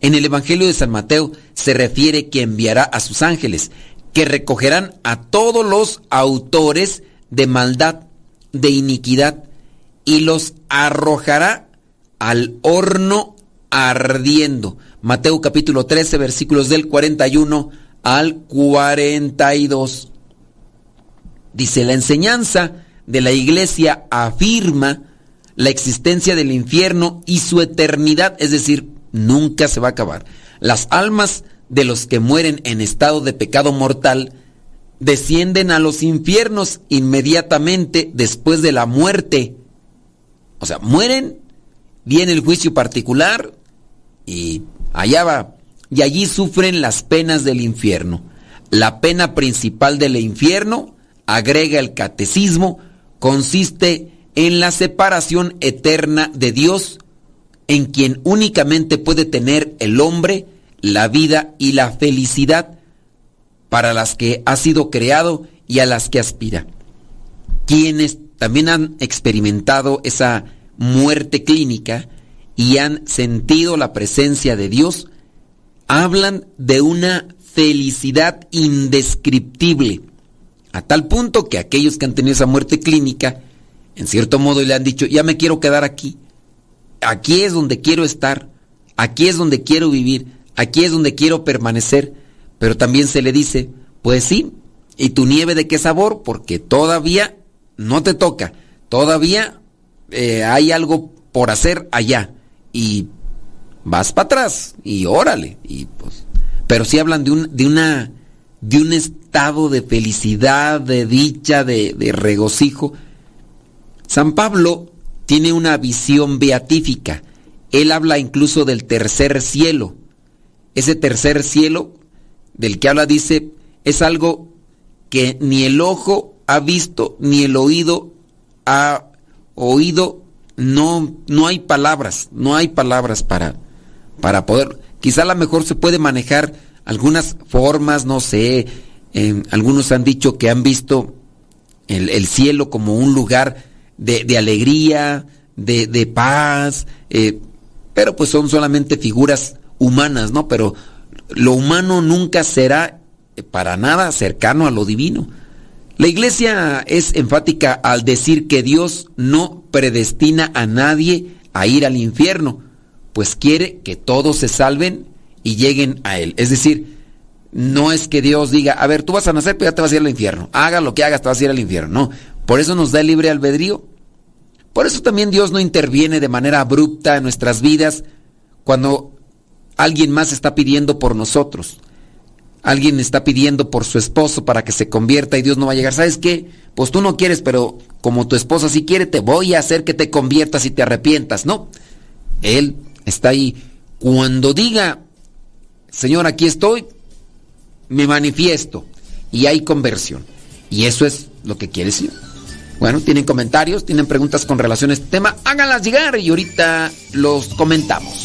En el Evangelio de San Mateo se refiere que enviará a sus ángeles, que recogerán a todos los autores de maldad, de iniquidad, y los arrojará al horno ardiendo. Mateo capítulo 13 versículos del 41 al 42. Dice, la enseñanza de la iglesia afirma la existencia del infierno y su eternidad, es decir, nunca se va a acabar. Las almas de los que mueren en estado de pecado mortal descienden a los infiernos inmediatamente después de la muerte. O sea, mueren, viene el juicio particular y allá va y allí sufren las penas del infierno. La pena principal del infierno, agrega el catecismo, consiste en la separación eterna de Dios, en quien únicamente puede tener el hombre la vida y la felicidad para las que ha sido creado y a las que aspira. quienes también han experimentado esa muerte clínica y han sentido la presencia de Dios, hablan de una felicidad indescriptible, a tal punto que aquellos que han tenido esa muerte clínica, en cierto modo le han dicho, ya me quiero quedar aquí, aquí es donde quiero estar, aquí es donde quiero vivir, aquí es donde quiero permanecer, pero también se le dice, pues sí, ¿y tu nieve de qué sabor? Porque todavía no te toca, todavía eh, hay algo por hacer allá. Y vas para atrás y órale, y pues, pero si hablan de, un, de una de un estado de felicidad, de dicha, de, de regocijo. San Pablo tiene una visión beatífica. Él habla incluso del tercer cielo. Ese tercer cielo del que habla dice es algo que ni el ojo ha visto ni el oído ha oído. No, no hay palabras, no hay palabras para, para poder. Quizá a lo mejor se puede manejar algunas formas, no sé, algunos han dicho que han visto el, cielo como un lugar de, alegría, de, paz, eh, pero pues son solamente figuras humanas, ¿no? Pero lo humano nunca será para nada cercano a lo divino. La iglesia es enfática al decir que Dios no predestina a nadie a ir al infierno, pues quiere que todos se salven y lleguen a Él. Es decir, no es que Dios diga, a ver, tú vas a nacer, pero ya te vas a ir al infierno. Haga lo que hagas, te vas a ir al infierno. No, por eso nos da el libre albedrío. Por eso también Dios no interviene de manera abrupta en nuestras vidas cuando alguien más está pidiendo por nosotros. Alguien está pidiendo por su esposo para que se convierta y Dios no va a llegar. ¿Sabes qué? Pues tú no quieres, pero como tu esposa sí quiere, te voy a hacer que te conviertas y te arrepientas. No. Él está ahí. Cuando diga, Señor, aquí estoy, me manifiesto y hay conversión. Y eso es lo que quiere decir. Bueno, tienen comentarios, tienen preguntas con relación a este tema, háganlas llegar y ahorita los comentamos.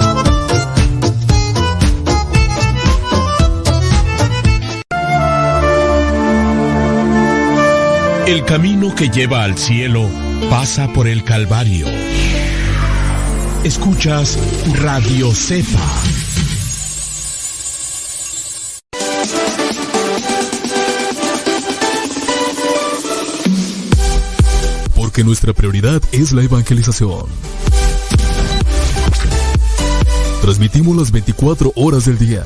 El camino que lleva al cielo pasa por el Calvario. Escuchas Radio Cepa. Porque nuestra prioridad es la evangelización. Transmitimos las 24 horas del día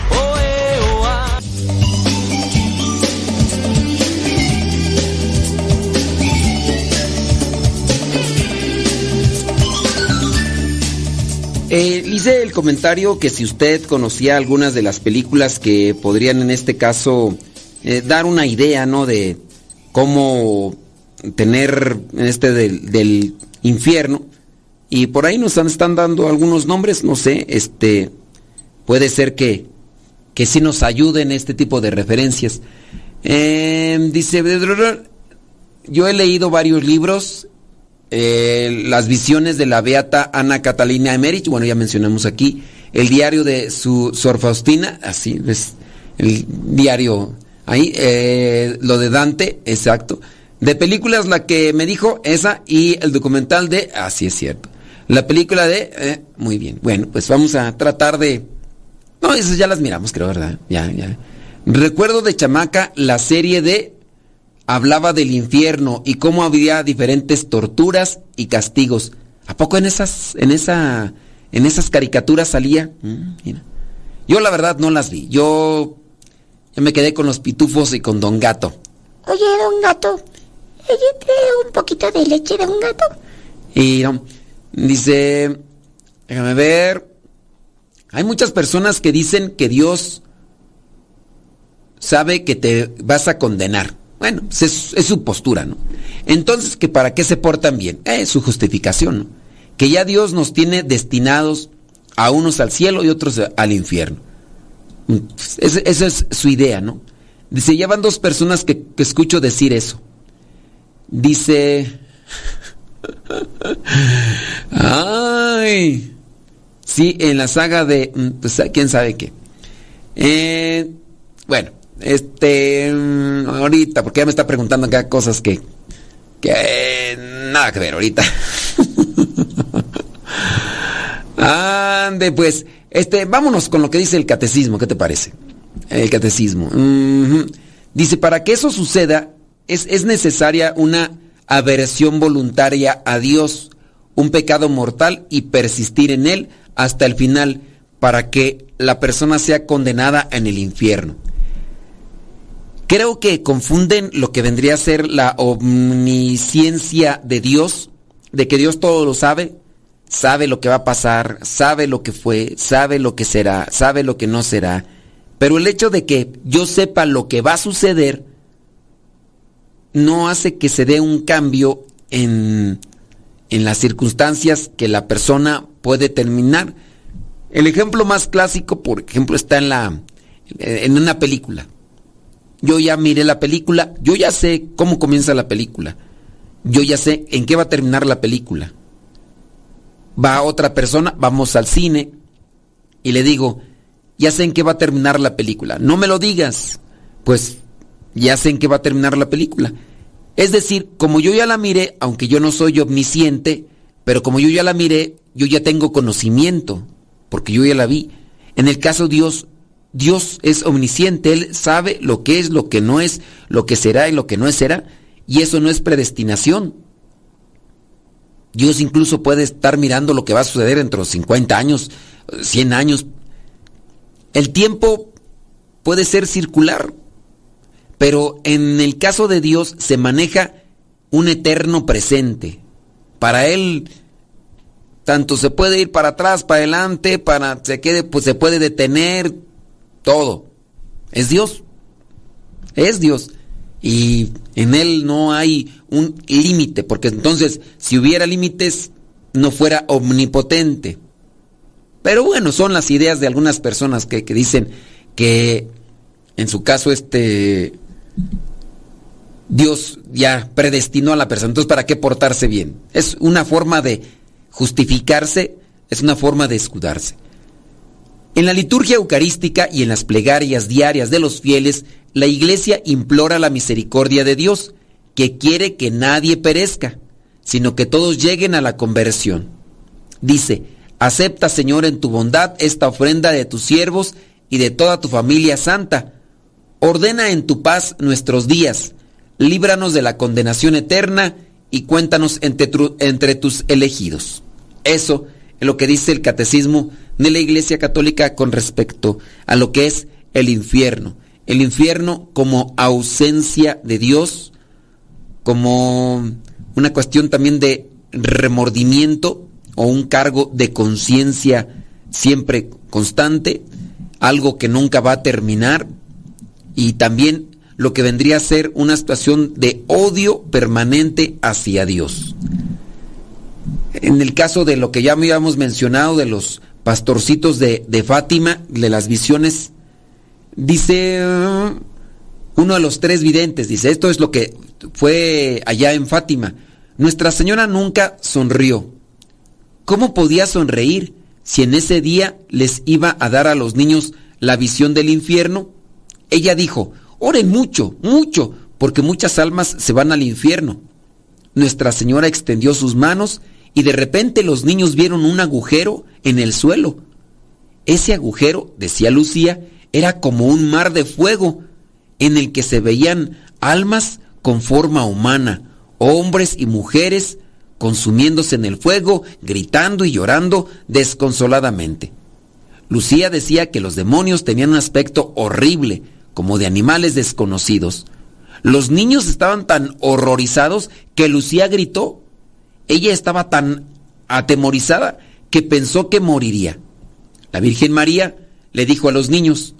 Señor. Dice el comentario que si usted conocía algunas de las películas que podrían en este caso eh, dar una idea, ¿no? De cómo tener este del, del infierno. Y por ahí nos están dando algunos nombres, no sé, este puede ser que, que sí nos ayuden este tipo de referencias. Eh, dice, yo he leído varios libros, eh, las visiones de la beata Ana Catalina Emerich, bueno, ya mencionamos aquí, el diario de su Sor Faustina, así ves, el diario ahí, eh, lo de Dante, exacto. De películas, la que me dijo, esa, y el documental de, así es cierto. La película de... Eh, muy bien. Bueno, pues vamos a tratar de... No, esas ya las miramos, creo, ¿verdad? Ya, ya. Recuerdo de chamaca la serie de... Hablaba del infierno y cómo había diferentes torturas y castigos. ¿A poco en esas, en esa, en esas caricaturas salía? Mm, mira. Yo la verdad no las vi. Yo, yo me quedé con los pitufos y con Don Gato. Oye, Don Gato, ¿ella un poquito de leche de un gato? Y no. Dice, déjame ver. Hay muchas personas que dicen que Dios sabe que te vas a condenar. Bueno, pues es, su postura, ¿no? Entonces, ¿que ¿para qué se portan bien? Es su justificación, ¿no? Que ya Dios nos tiene destinados a unos al cielo y otros al infierno. Esa es su idea, ¿no? Dice, ya van dos personas que, que escucho decir eso. Dice, Ay. Sí, en la saga de. Mm, pues quién sabe qué. Eh, bueno, este. Mm, ahorita, porque ya me está preguntando acá cosas que. que. nada que ver ahorita. Ande, pues. Este, vámonos con lo que dice el catecismo, ¿qué te parece? El catecismo. Dice, para que eso suceda, es, es necesaria una aversión voluntaria a Dios, un pecado mortal y persistir en él hasta el final para que la persona sea condenada en el infierno. Creo que confunden lo que vendría a ser la omnisciencia de Dios, de que Dios todo lo sabe, sabe lo que va a pasar, sabe lo que fue, sabe lo que será, sabe lo que no será. Pero el hecho de que yo sepa lo que va a suceder, no hace que se dé un cambio en, en las circunstancias que la persona puede terminar. El ejemplo más clásico, por ejemplo, está en la en una película. Yo ya miré la película, yo ya sé cómo comienza la película. Yo ya sé en qué va a terminar la película. Va otra persona, vamos al cine y le digo, ya sé en qué va a terminar la película. No me lo digas. Pues ya sé en qué va a terminar la película. Es decir, como yo ya la miré, aunque yo no soy omnisciente, pero como yo ya la miré, yo ya tengo conocimiento, porque yo ya la vi. En el caso de Dios, Dios es omnisciente, Él sabe lo que es, lo que no es, lo que será y lo que no será, y eso no es predestinación. Dios incluso puede estar mirando lo que va a suceder entre los 50 años, 100 años. El tiempo puede ser circular, pero en el caso de Dios se maneja un eterno presente. Para Él, tanto se puede ir para atrás, para adelante, para se quede, pues se puede detener, todo. Es Dios. Es Dios. Y en Él no hay un límite, porque entonces si hubiera límites, no fuera omnipotente. Pero bueno, son las ideas de algunas personas que, que dicen que en su caso este Dios ya predestinó a la persona. Entonces, ¿para qué portarse bien? Es una forma de justificarse, es una forma de escudarse. En la liturgia eucarística y en las plegarias diarias de los fieles, la iglesia implora la misericordia de Dios, que quiere que nadie perezca, sino que todos lleguen a la conversión. Dice, acepta Señor en tu bondad esta ofrenda de tus siervos y de toda tu familia santa, Ordena en tu paz nuestros días, líbranos de la condenación eterna y cuéntanos entre, tus elegidos. Eso es lo que dice el catecismo de la Iglesia Católica con respecto a lo que es el infierno. El infierno como ausencia de Dios, como una cuestión también de remordimiento o un cargo de conciencia siempre constante, algo que nunca va a terminar y también lo que vendría a ser una situación de odio permanente hacia Dios. En el caso de lo que ya habíamos mencionado de los pastorcitos de, de Fátima, de las visiones, dice uno de los tres videntes, dice, esto es lo que fue allá en Fátima. Nuestra Señora nunca sonrió. ¿Cómo podía sonreír si en ese día les iba a dar a los niños la visión del infierno? Ella dijo, oren mucho, mucho, porque muchas almas se van al infierno. Nuestra Señora extendió sus manos y de repente los niños vieron un agujero en el suelo. Ese agujero, decía Lucía, era como un mar de fuego en el que se veían almas con forma humana, hombres y mujeres consumiéndose en el fuego, gritando y llorando desconsoladamente. Lucía decía que los demonios tenían un aspecto horrible, como de animales desconocidos. Los niños estaban tan horrorizados que Lucía gritó. Ella estaba tan atemorizada que pensó que moriría. La Virgen María le dijo a los niños,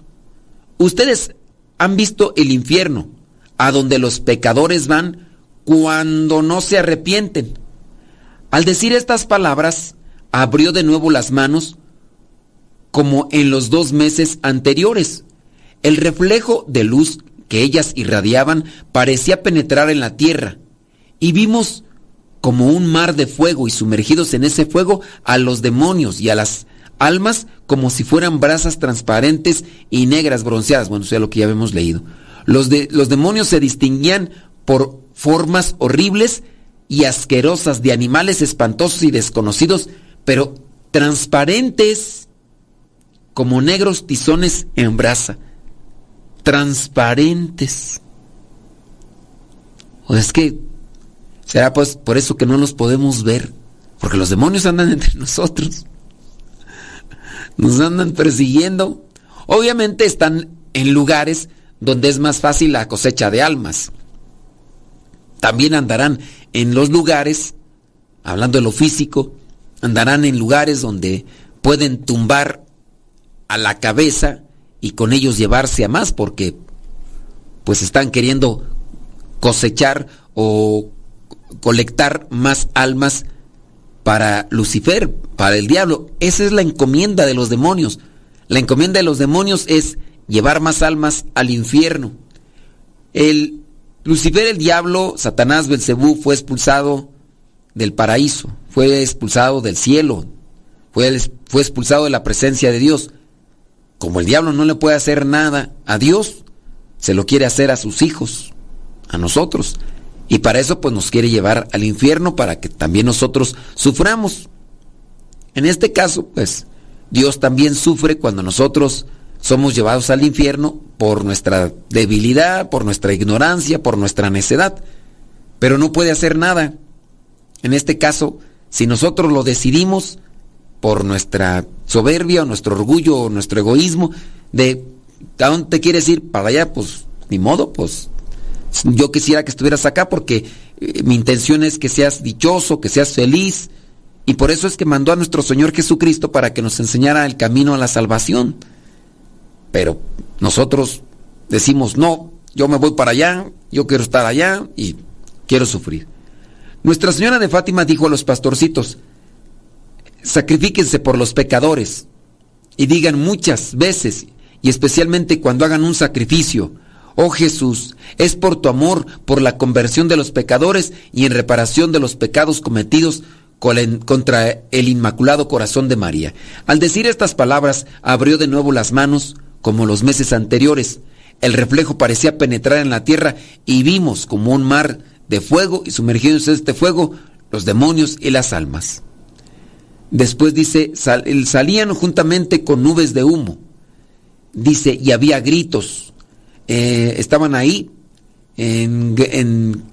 ustedes han visto el infierno, a donde los pecadores van cuando no se arrepienten. Al decir estas palabras, abrió de nuevo las manos como en los dos meses anteriores. El reflejo de luz que ellas irradiaban parecía penetrar en la tierra y vimos como un mar de fuego y sumergidos en ese fuego a los demonios y a las almas como si fueran brasas transparentes y negras bronceadas. Bueno, eso es lo que ya habíamos leído. Los, de, los demonios se distinguían por formas horribles y asquerosas de animales espantosos y desconocidos, pero transparentes como negros tizones en brasa. Transparentes. O es que será pues por eso que no los podemos ver, porque los demonios andan entre nosotros. Nos andan persiguiendo. Obviamente están en lugares donde es más fácil la cosecha de almas. También andarán en los lugares, hablando de lo físico, andarán en lugares donde pueden tumbar a la cabeza y con ellos llevarse a más porque pues están queriendo cosechar o colectar más almas para Lucifer, para el diablo. Esa es la encomienda de los demonios. La encomienda de los demonios es llevar más almas al infierno. El Lucifer, el diablo, Satanás, Belcebú, fue expulsado del paraíso, fue expulsado del cielo, fue, fue expulsado de la presencia de Dios. Como el diablo no le puede hacer nada a Dios, se lo quiere hacer a sus hijos, a nosotros. Y para eso pues nos quiere llevar al infierno para que también nosotros suframos. En este caso, pues Dios también sufre cuando nosotros somos llevados al infierno por nuestra debilidad, por nuestra ignorancia, por nuestra necedad. Pero no puede hacer nada. En este caso, si nosotros lo decidimos por nuestra soberbia, o nuestro orgullo, o nuestro egoísmo, de ¿a dónde te quieres ir? Para allá, pues ni modo, pues yo quisiera que estuvieras acá porque eh, mi intención es que seas dichoso, que seas feliz. Y por eso es que mandó a nuestro Señor Jesucristo para que nos enseñara el camino a la salvación. Pero nosotros decimos, no, yo me voy para allá, yo quiero estar allá y quiero sufrir. Nuestra Señora de Fátima dijo a los pastorcitos, sacrifíquense por los pecadores y digan muchas veces, y especialmente cuando hagan un sacrificio, oh Jesús, es por tu amor, por la conversión de los pecadores y en reparación de los pecados cometidos contra el Inmaculado Corazón de María. Al decir estas palabras, abrió de nuevo las manos, como los meses anteriores. El reflejo parecía penetrar en la tierra y vimos como un mar de fuego y sumergidos en este fuego los demonios y las almas. Después dice, salían juntamente con nubes de humo. Dice, y había gritos. Eh, estaban ahí en,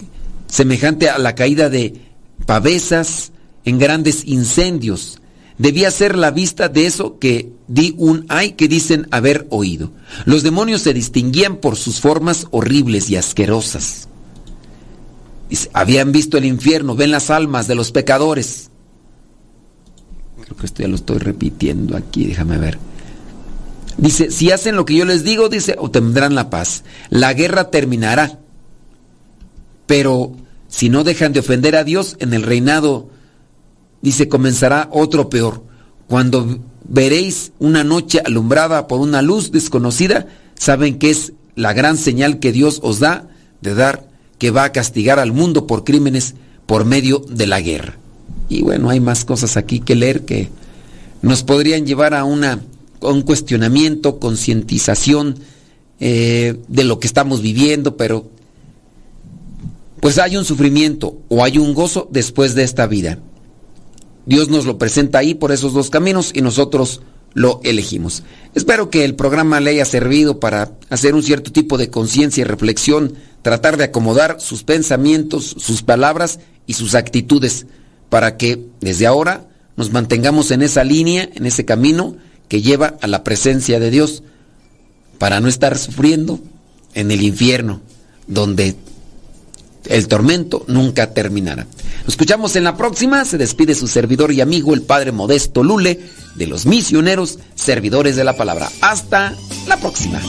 semejante a la caída de pavesas en grandes incendios debía ser la vista de eso que di un ay que dicen haber oído. Los demonios se distinguían por sus formas horribles y asquerosas. Habían visto el infierno, ven las almas de los pecadores. Creo que esto ya lo estoy repitiendo aquí, déjame ver. Dice, si hacen lo que yo les digo, dice, obtendrán la paz. La guerra terminará. Pero si no dejan de ofender a Dios, en el reinado, dice, comenzará otro peor. Cuando veréis una noche alumbrada por una luz desconocida, saben que es la gran señal que Dios os da de dar que va a castigar al mundo por crímenes por medio de la guerra. Y bueno, hay más cosas aquí que leer que nos podrían llevar a una un cuestionamiento, concientización eh, de lo que estamos viviendo, pero pues hay un sufrimiento o hay un gozo después de esta vida. Dios nos lo presenta ahí por esos dos caminos y nosotros lo elegimos. Espero que el programa le haya servido para hacer un cierto tipo de conciencia y reflexión, tratar de acomodar sus pensamientos, sus palabras y sus actitudes, para que desde ahora nos mantengamos en esa línea, en ese camino, que lleva a la presencia de Dios para no estar sufriendo en el infierno, donde el tormento nunca terminará. Nos escuchamos en la próxima. Se despide su servidor y amigo, el Padre Modesto Lule, de los misioneros servidores de la palabra. Hasta la próxima.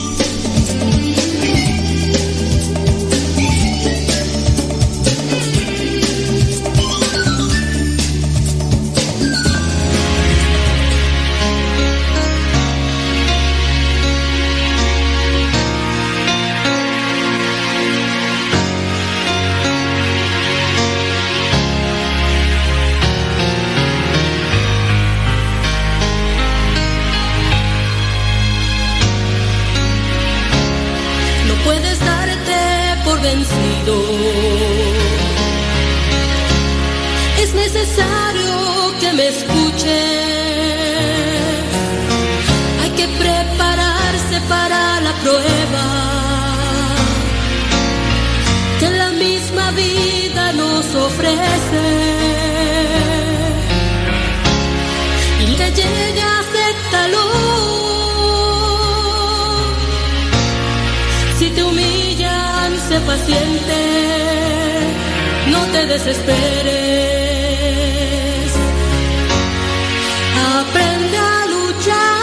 paciente, no te desesperes. Aprende a luchar.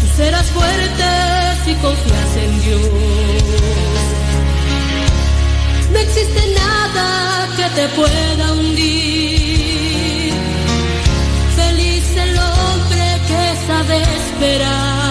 Tú serás fuerte si confías en Dios. No existe nada que te pueda hundir. Feliz el hombre que sabe esperar.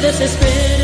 No te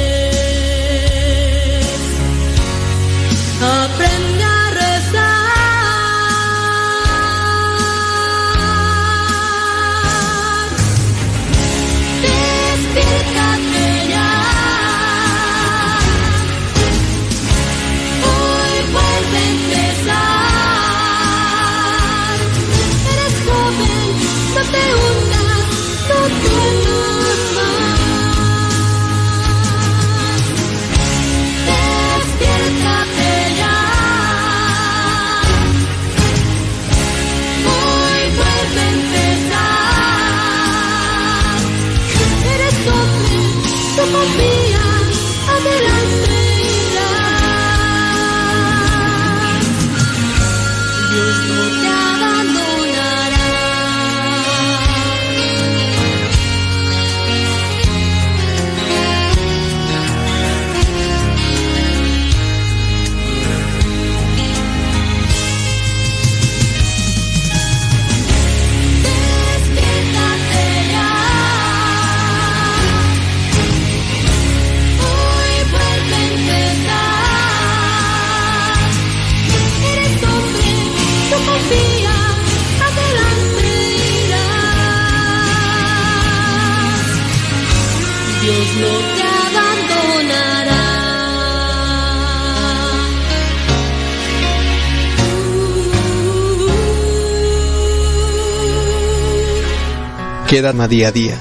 quedan a día a día.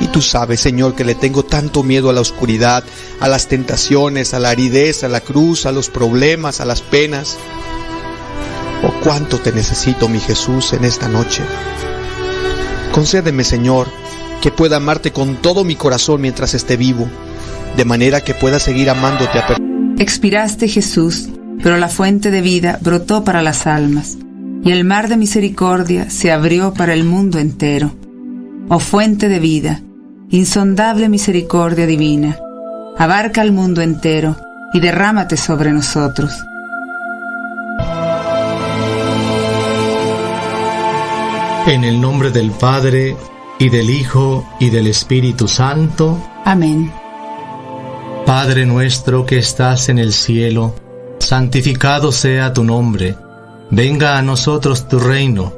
Y tú sabes, Señor, que le tengo tanto miedo a la oscuridad, a las tentaciones, a la aridez, a la cruz, a los problemas, a las penas. Oh, cuánto te necesito, mi Jesús, en esta noche. Concédeme, Señor, que pueda amarte con todo mi corazón mientras esté vivo, de manera que pueda seguir amándote a Expiraste Jesús, pero la fuente de vida brotó para las almas, y el mar de misericordia se abrió para el mundo entero. Oh fuente de vida, insondable misericordia divina, abarca el mundo entero y derrámate sobre nosotros. En el nombre del Padre, y del Hijo, y del Espíritu Santo. Amén. Padre nuestro que estás en el cielo, santificado sea tu nombre. Venga a nosotros tu reino.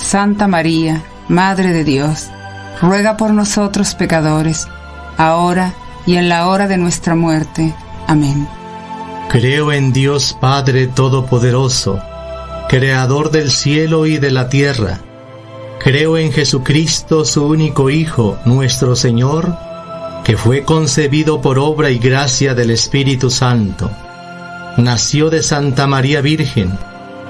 Santa María, Madre de Dios, ruega por nosotros pecadores, ahora y en la hora de nuestra muerte. Amén. Creo en Dios Padre Todopoderoso, Creador del cielo y de la tierra. Creo en Jesucristo, su único Hijo, nuestro Señor, que fue concebido por obra y gracia del Espíritu Santo. Nació de Santa María Virgen,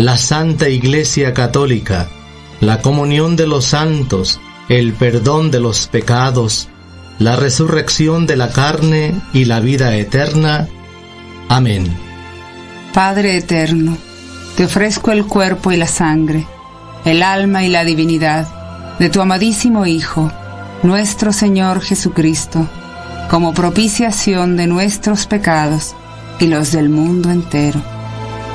la Santa Iglesia Católica, la comunión de los santos, el perdón de los pecados, la resurrección de la carne y la vida eterna. Amén. Padre eterno, te ofrezco el cuerpo y la sangre, el alma y la divinidad de tu amadísimo Hijo, nuestro Señor Jesucristo, como propiciación de nuestros pecados y los del mundo entero.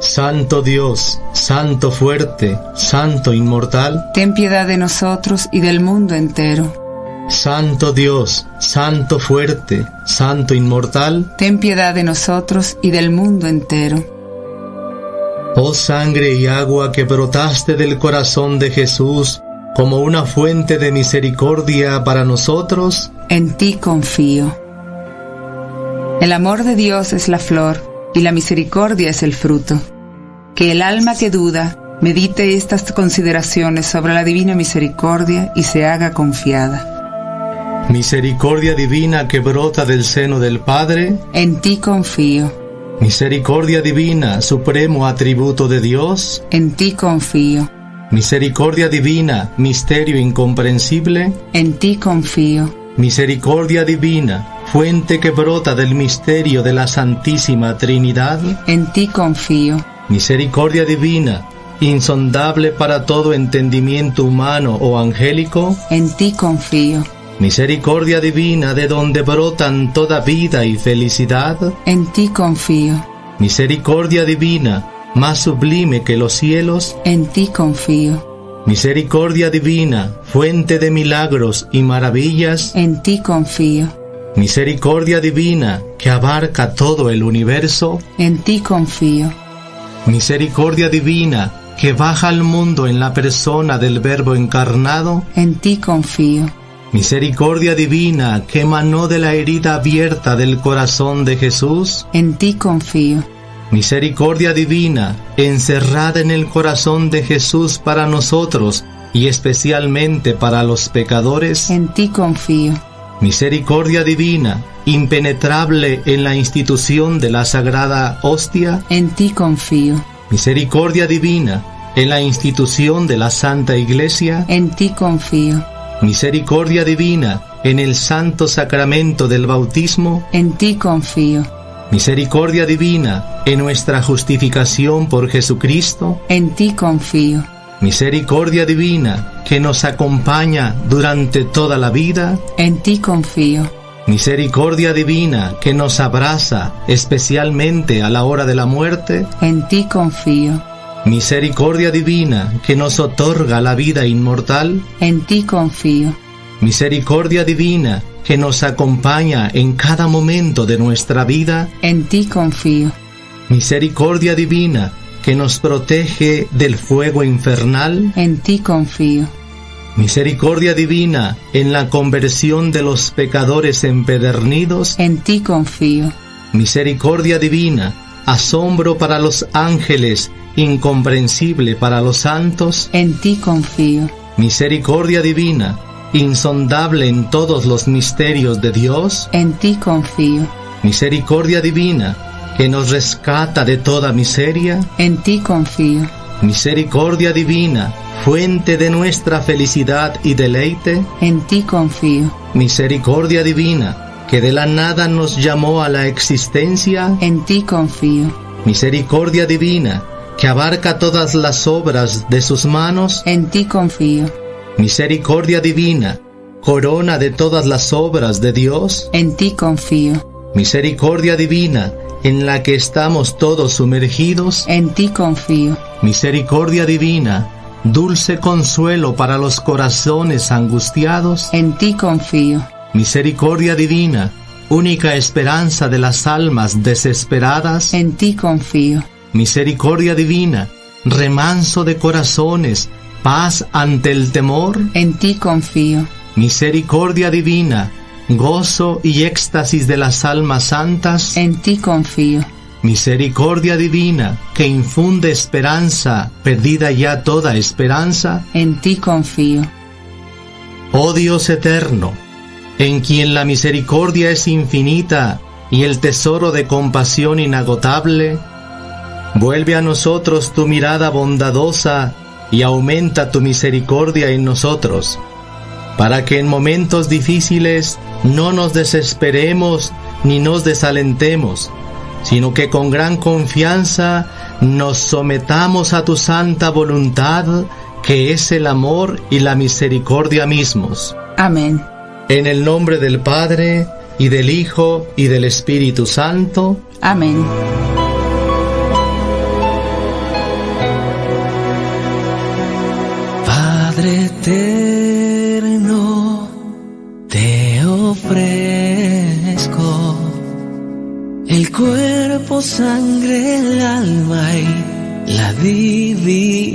Santo Dios, Santo fuerte, Santo inmortal, Ten piedad de nosotros y del mundo entero. Santo Dios, Santo fuerte, Santo inmortal, Ten piedad de nosotros y del mundo entero. oh sangre y agua que brotaste del corazón de Jesús como una fuente de misericordia para nosotros, En ti confío. El amor de Dios es la flor y la misericordia es el fruto. Que el alma que duda medite estas consideraciones sobre la divina misericordia y se haga confiada. misericordia divina que brota del seno del Padre, En ti confío, misericordia divina, supremo atributo de Dios, en ti confío, misericordia divina, misterio incomprensible, en ti confío, misericordia divina, fuente que brota del misterio de la Santísima Trinidad, en ti confío, misericordia divina, insondable para todo entendimiento humano o angélico, en ti confío, misericordia divina de donde brotan toda vida y felicidad, en ti confío, misericordia divina, más sublime que los cielos, en ti confío, misericordia divina, fuente de milagros y maravillas, en ti confío, misericordia divina que abarca todo el universo, en ti confío, misericordia divina que baja al mundo en la persona del Verbo encarnado, en ti confío, misericordia divina que emanó de la herida abierta del corazón de Jesús, en ti confío, misericordia divina encerrada en el corazón de Jesús para nosotros y especialmente para los pecadores, en ti confío, misericordia divina impenetrable en la institución de la sagrada hostia, en ti confío, misericordia divina en la institución de la Santa Iglesia, en ti confío, misericordia divina en el santo sacramento del bautismo, en ti confío, misericordia divina en nuestra justificación por Jesucristo, en ti confío, misericordia divina que nos acompaña durante toda la vida, en ti confío, misericordia divina que nos abraza especialmente a la hora de la muerte, en ti confío, misericordia divina que nos otorga la vida inmortal, en ti confío, misericordia divina que nos acompaña en cada momento de nuestra vida, en ti confío, misericordia divina que nos protege del fuego infernal, en ti confío, misericordia divina en la conversión de los pecadores empedernidos, en ti confío, misericordia divina, asombro para los ángeles, incomprensible para los santos, en ti confío, misericordia divina, insondable en todos los misterios de Dios, en ti confío, misericordia divina, que nos rescata de toda miseria, en ti confío, misericordia divina, fuente de nuestra felicidad y deleite, en ti confío, misericordia divina, que de la nada nos llamó a la existencia, en ti confío, misericordia divina, que abarca todas las obras de sus manos, en ti confío, misericordia divina, corona de todas las obras de Dios, en ti confío, misericordia divina, en la que estamos todos sumergidos, en ti confío, misericordia divina, dulce consuelo para los corazones angustiados, en ti confío, misericordia divina, única esperanza de las almas desesperadas, en ti confío, misericordia divina, remanso de corazones, paz ante el temor, en ti confío, misericordia divina, gozo y éxtasis de las almas santas, en ti confío, misericordia divina que infunde esperanza, perdida ya toda esperanza, en ti confío, oh Dios eterno, en quien la misericordia es infinita y el tesoro de compasión inagotable, vuelve a nosotros tu mirada bondadosa y aumenta tu misericordia en nosotros, para que en momentos difíciles no nos desesperemos ni nos desalentemos, sino que con gran confianza nos sometamos a tu santa voluntad, que es el amor y la misericordia mismos. Amén. En el nombre del Padre, y del Hijo, y del Espíritu Santo. Amén. Padre eterno, el cuerpo, sangre, el alma y la divinidad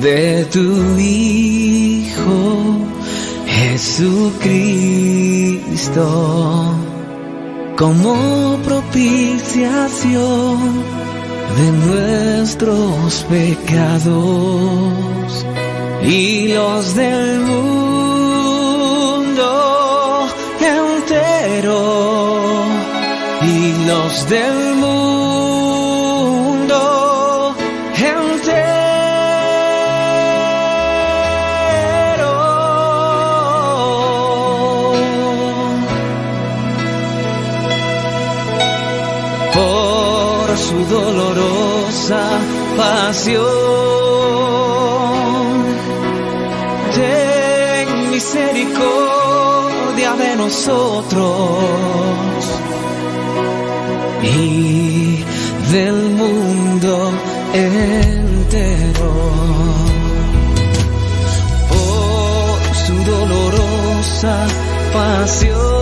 de tu Hijo Jesucristo. Como propiciación de nuestros pecados y los del mundo entero y los del mundo entero por su dolorosa pasión. Ten misericordia de nosotros del mundo entero. Por su dolorosa pasión.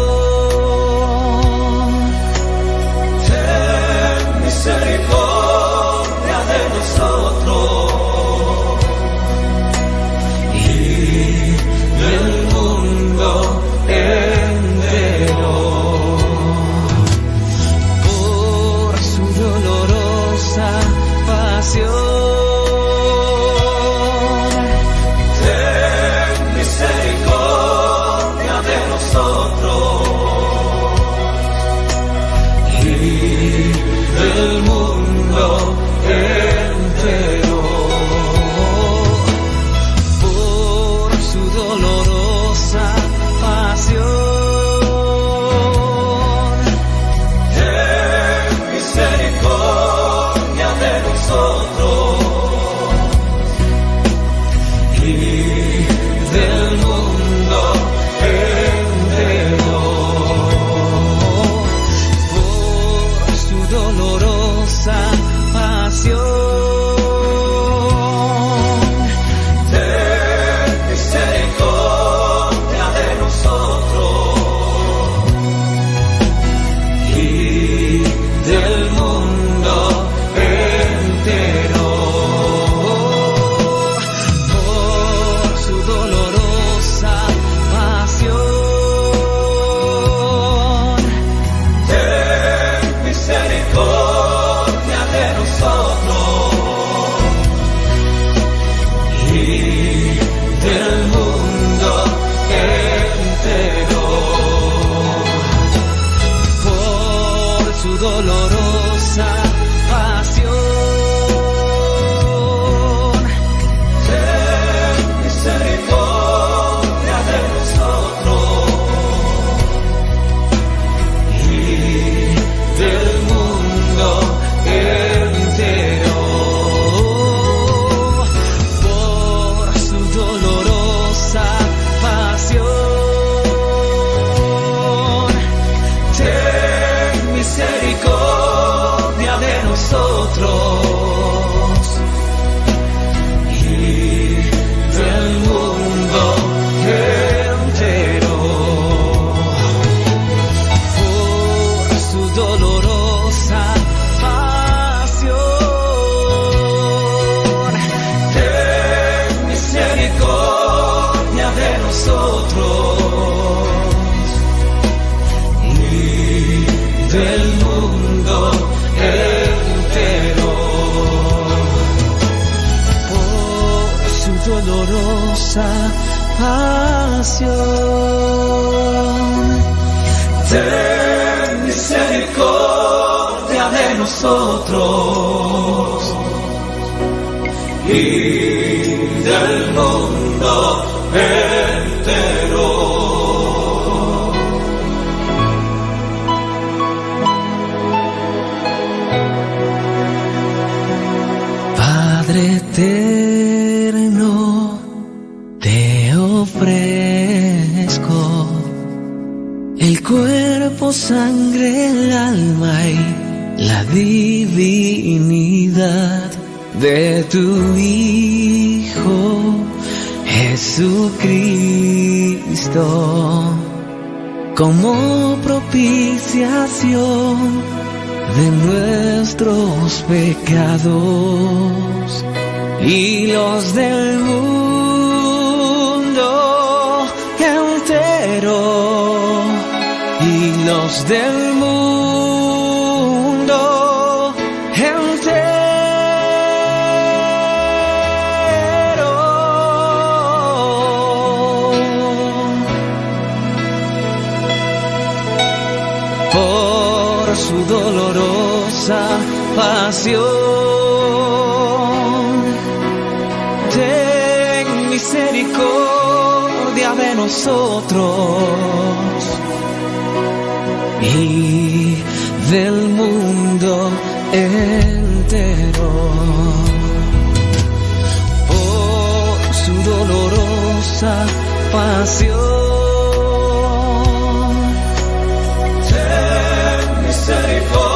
nosotros. tu Hijo Jesucristo como propiciación de nuestros pecados y los del mundo entero y los del nosotros y del mundo entero. Por su dolorosa pasión, ten misericordia.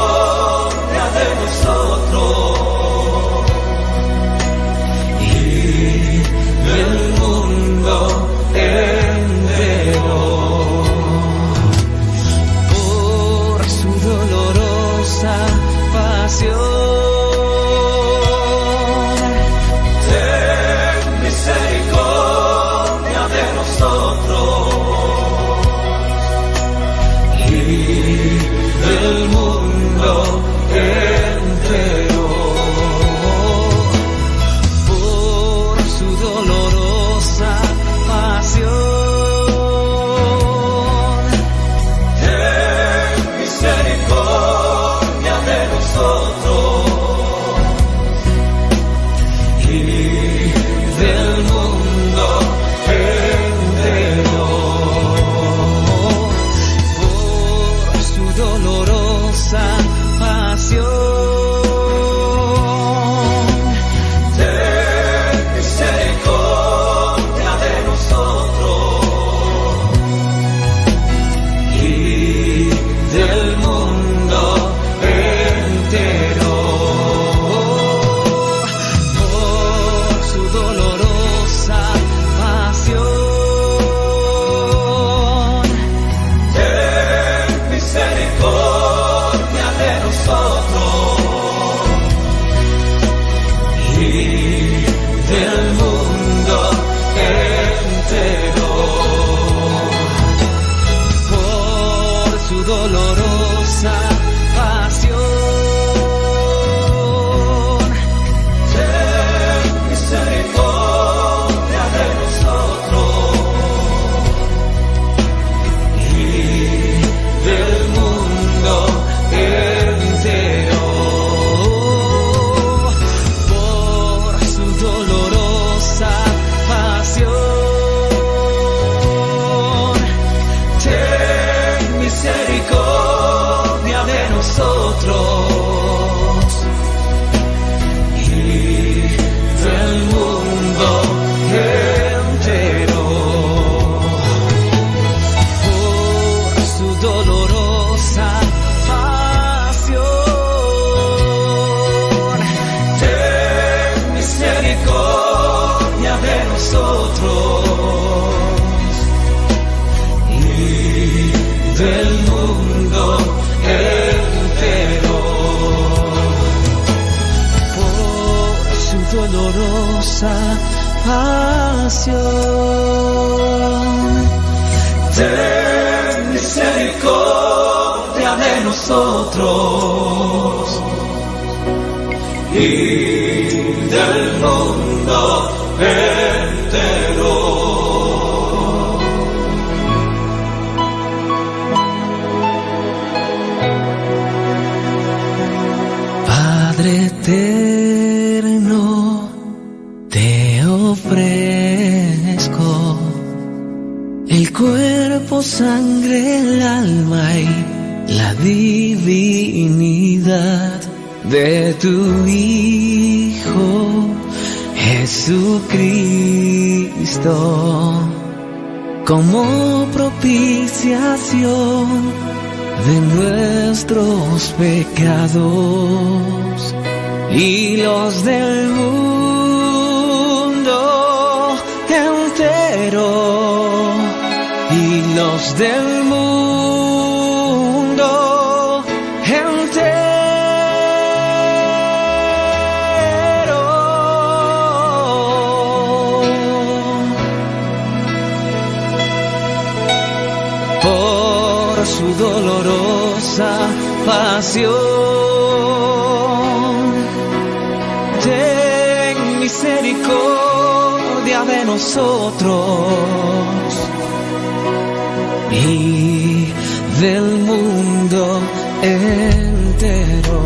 y los del mundo entero. Por su dolorosa pasión, ten misericordia de nosotros y del mundo entero.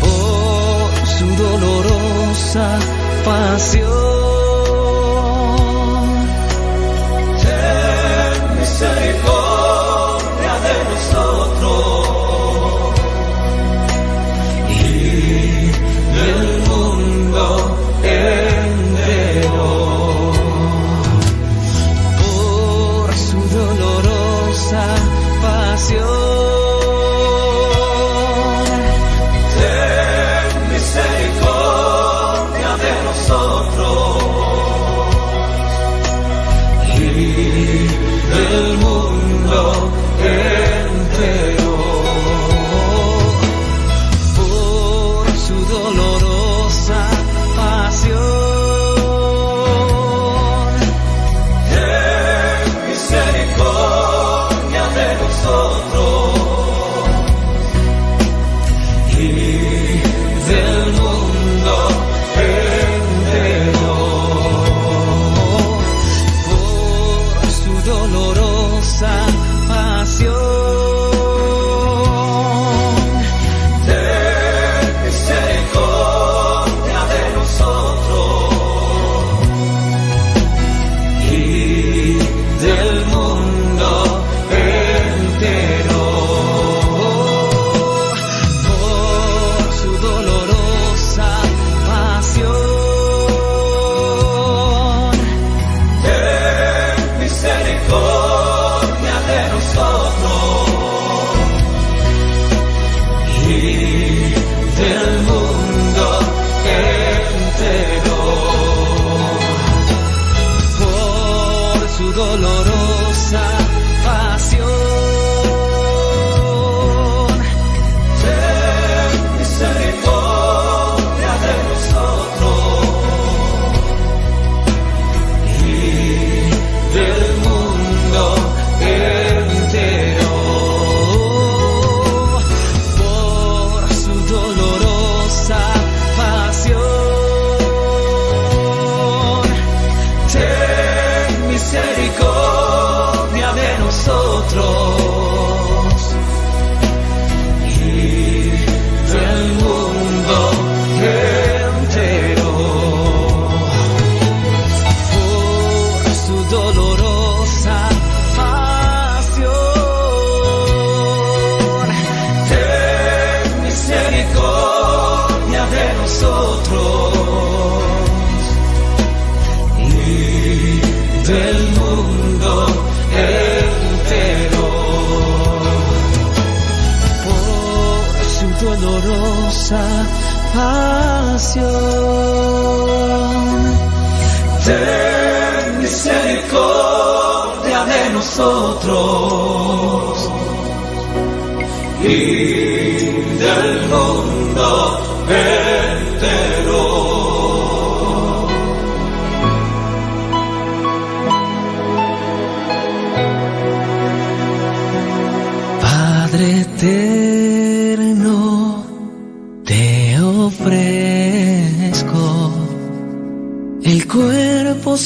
Por su dolorosa pasión.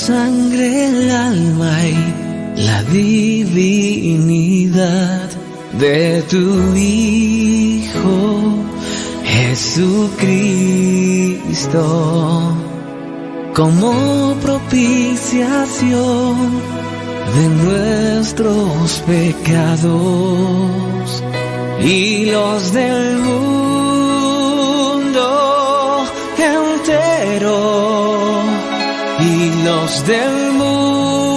sangre, el alma y la divinidad de tu Hijo Jesucristo. Como propiciación de nuestros pecados y los del mundo entero caminos del mundo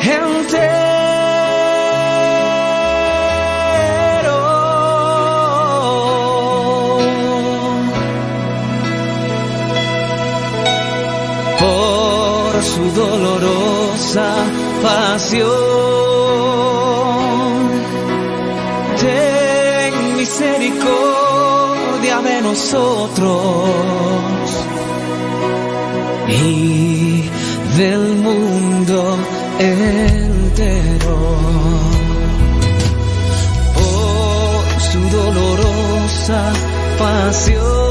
entero. Por su dolorosa pasión, ten misericordia de nosotros y del mundo entero. Por su dolorosa pasión.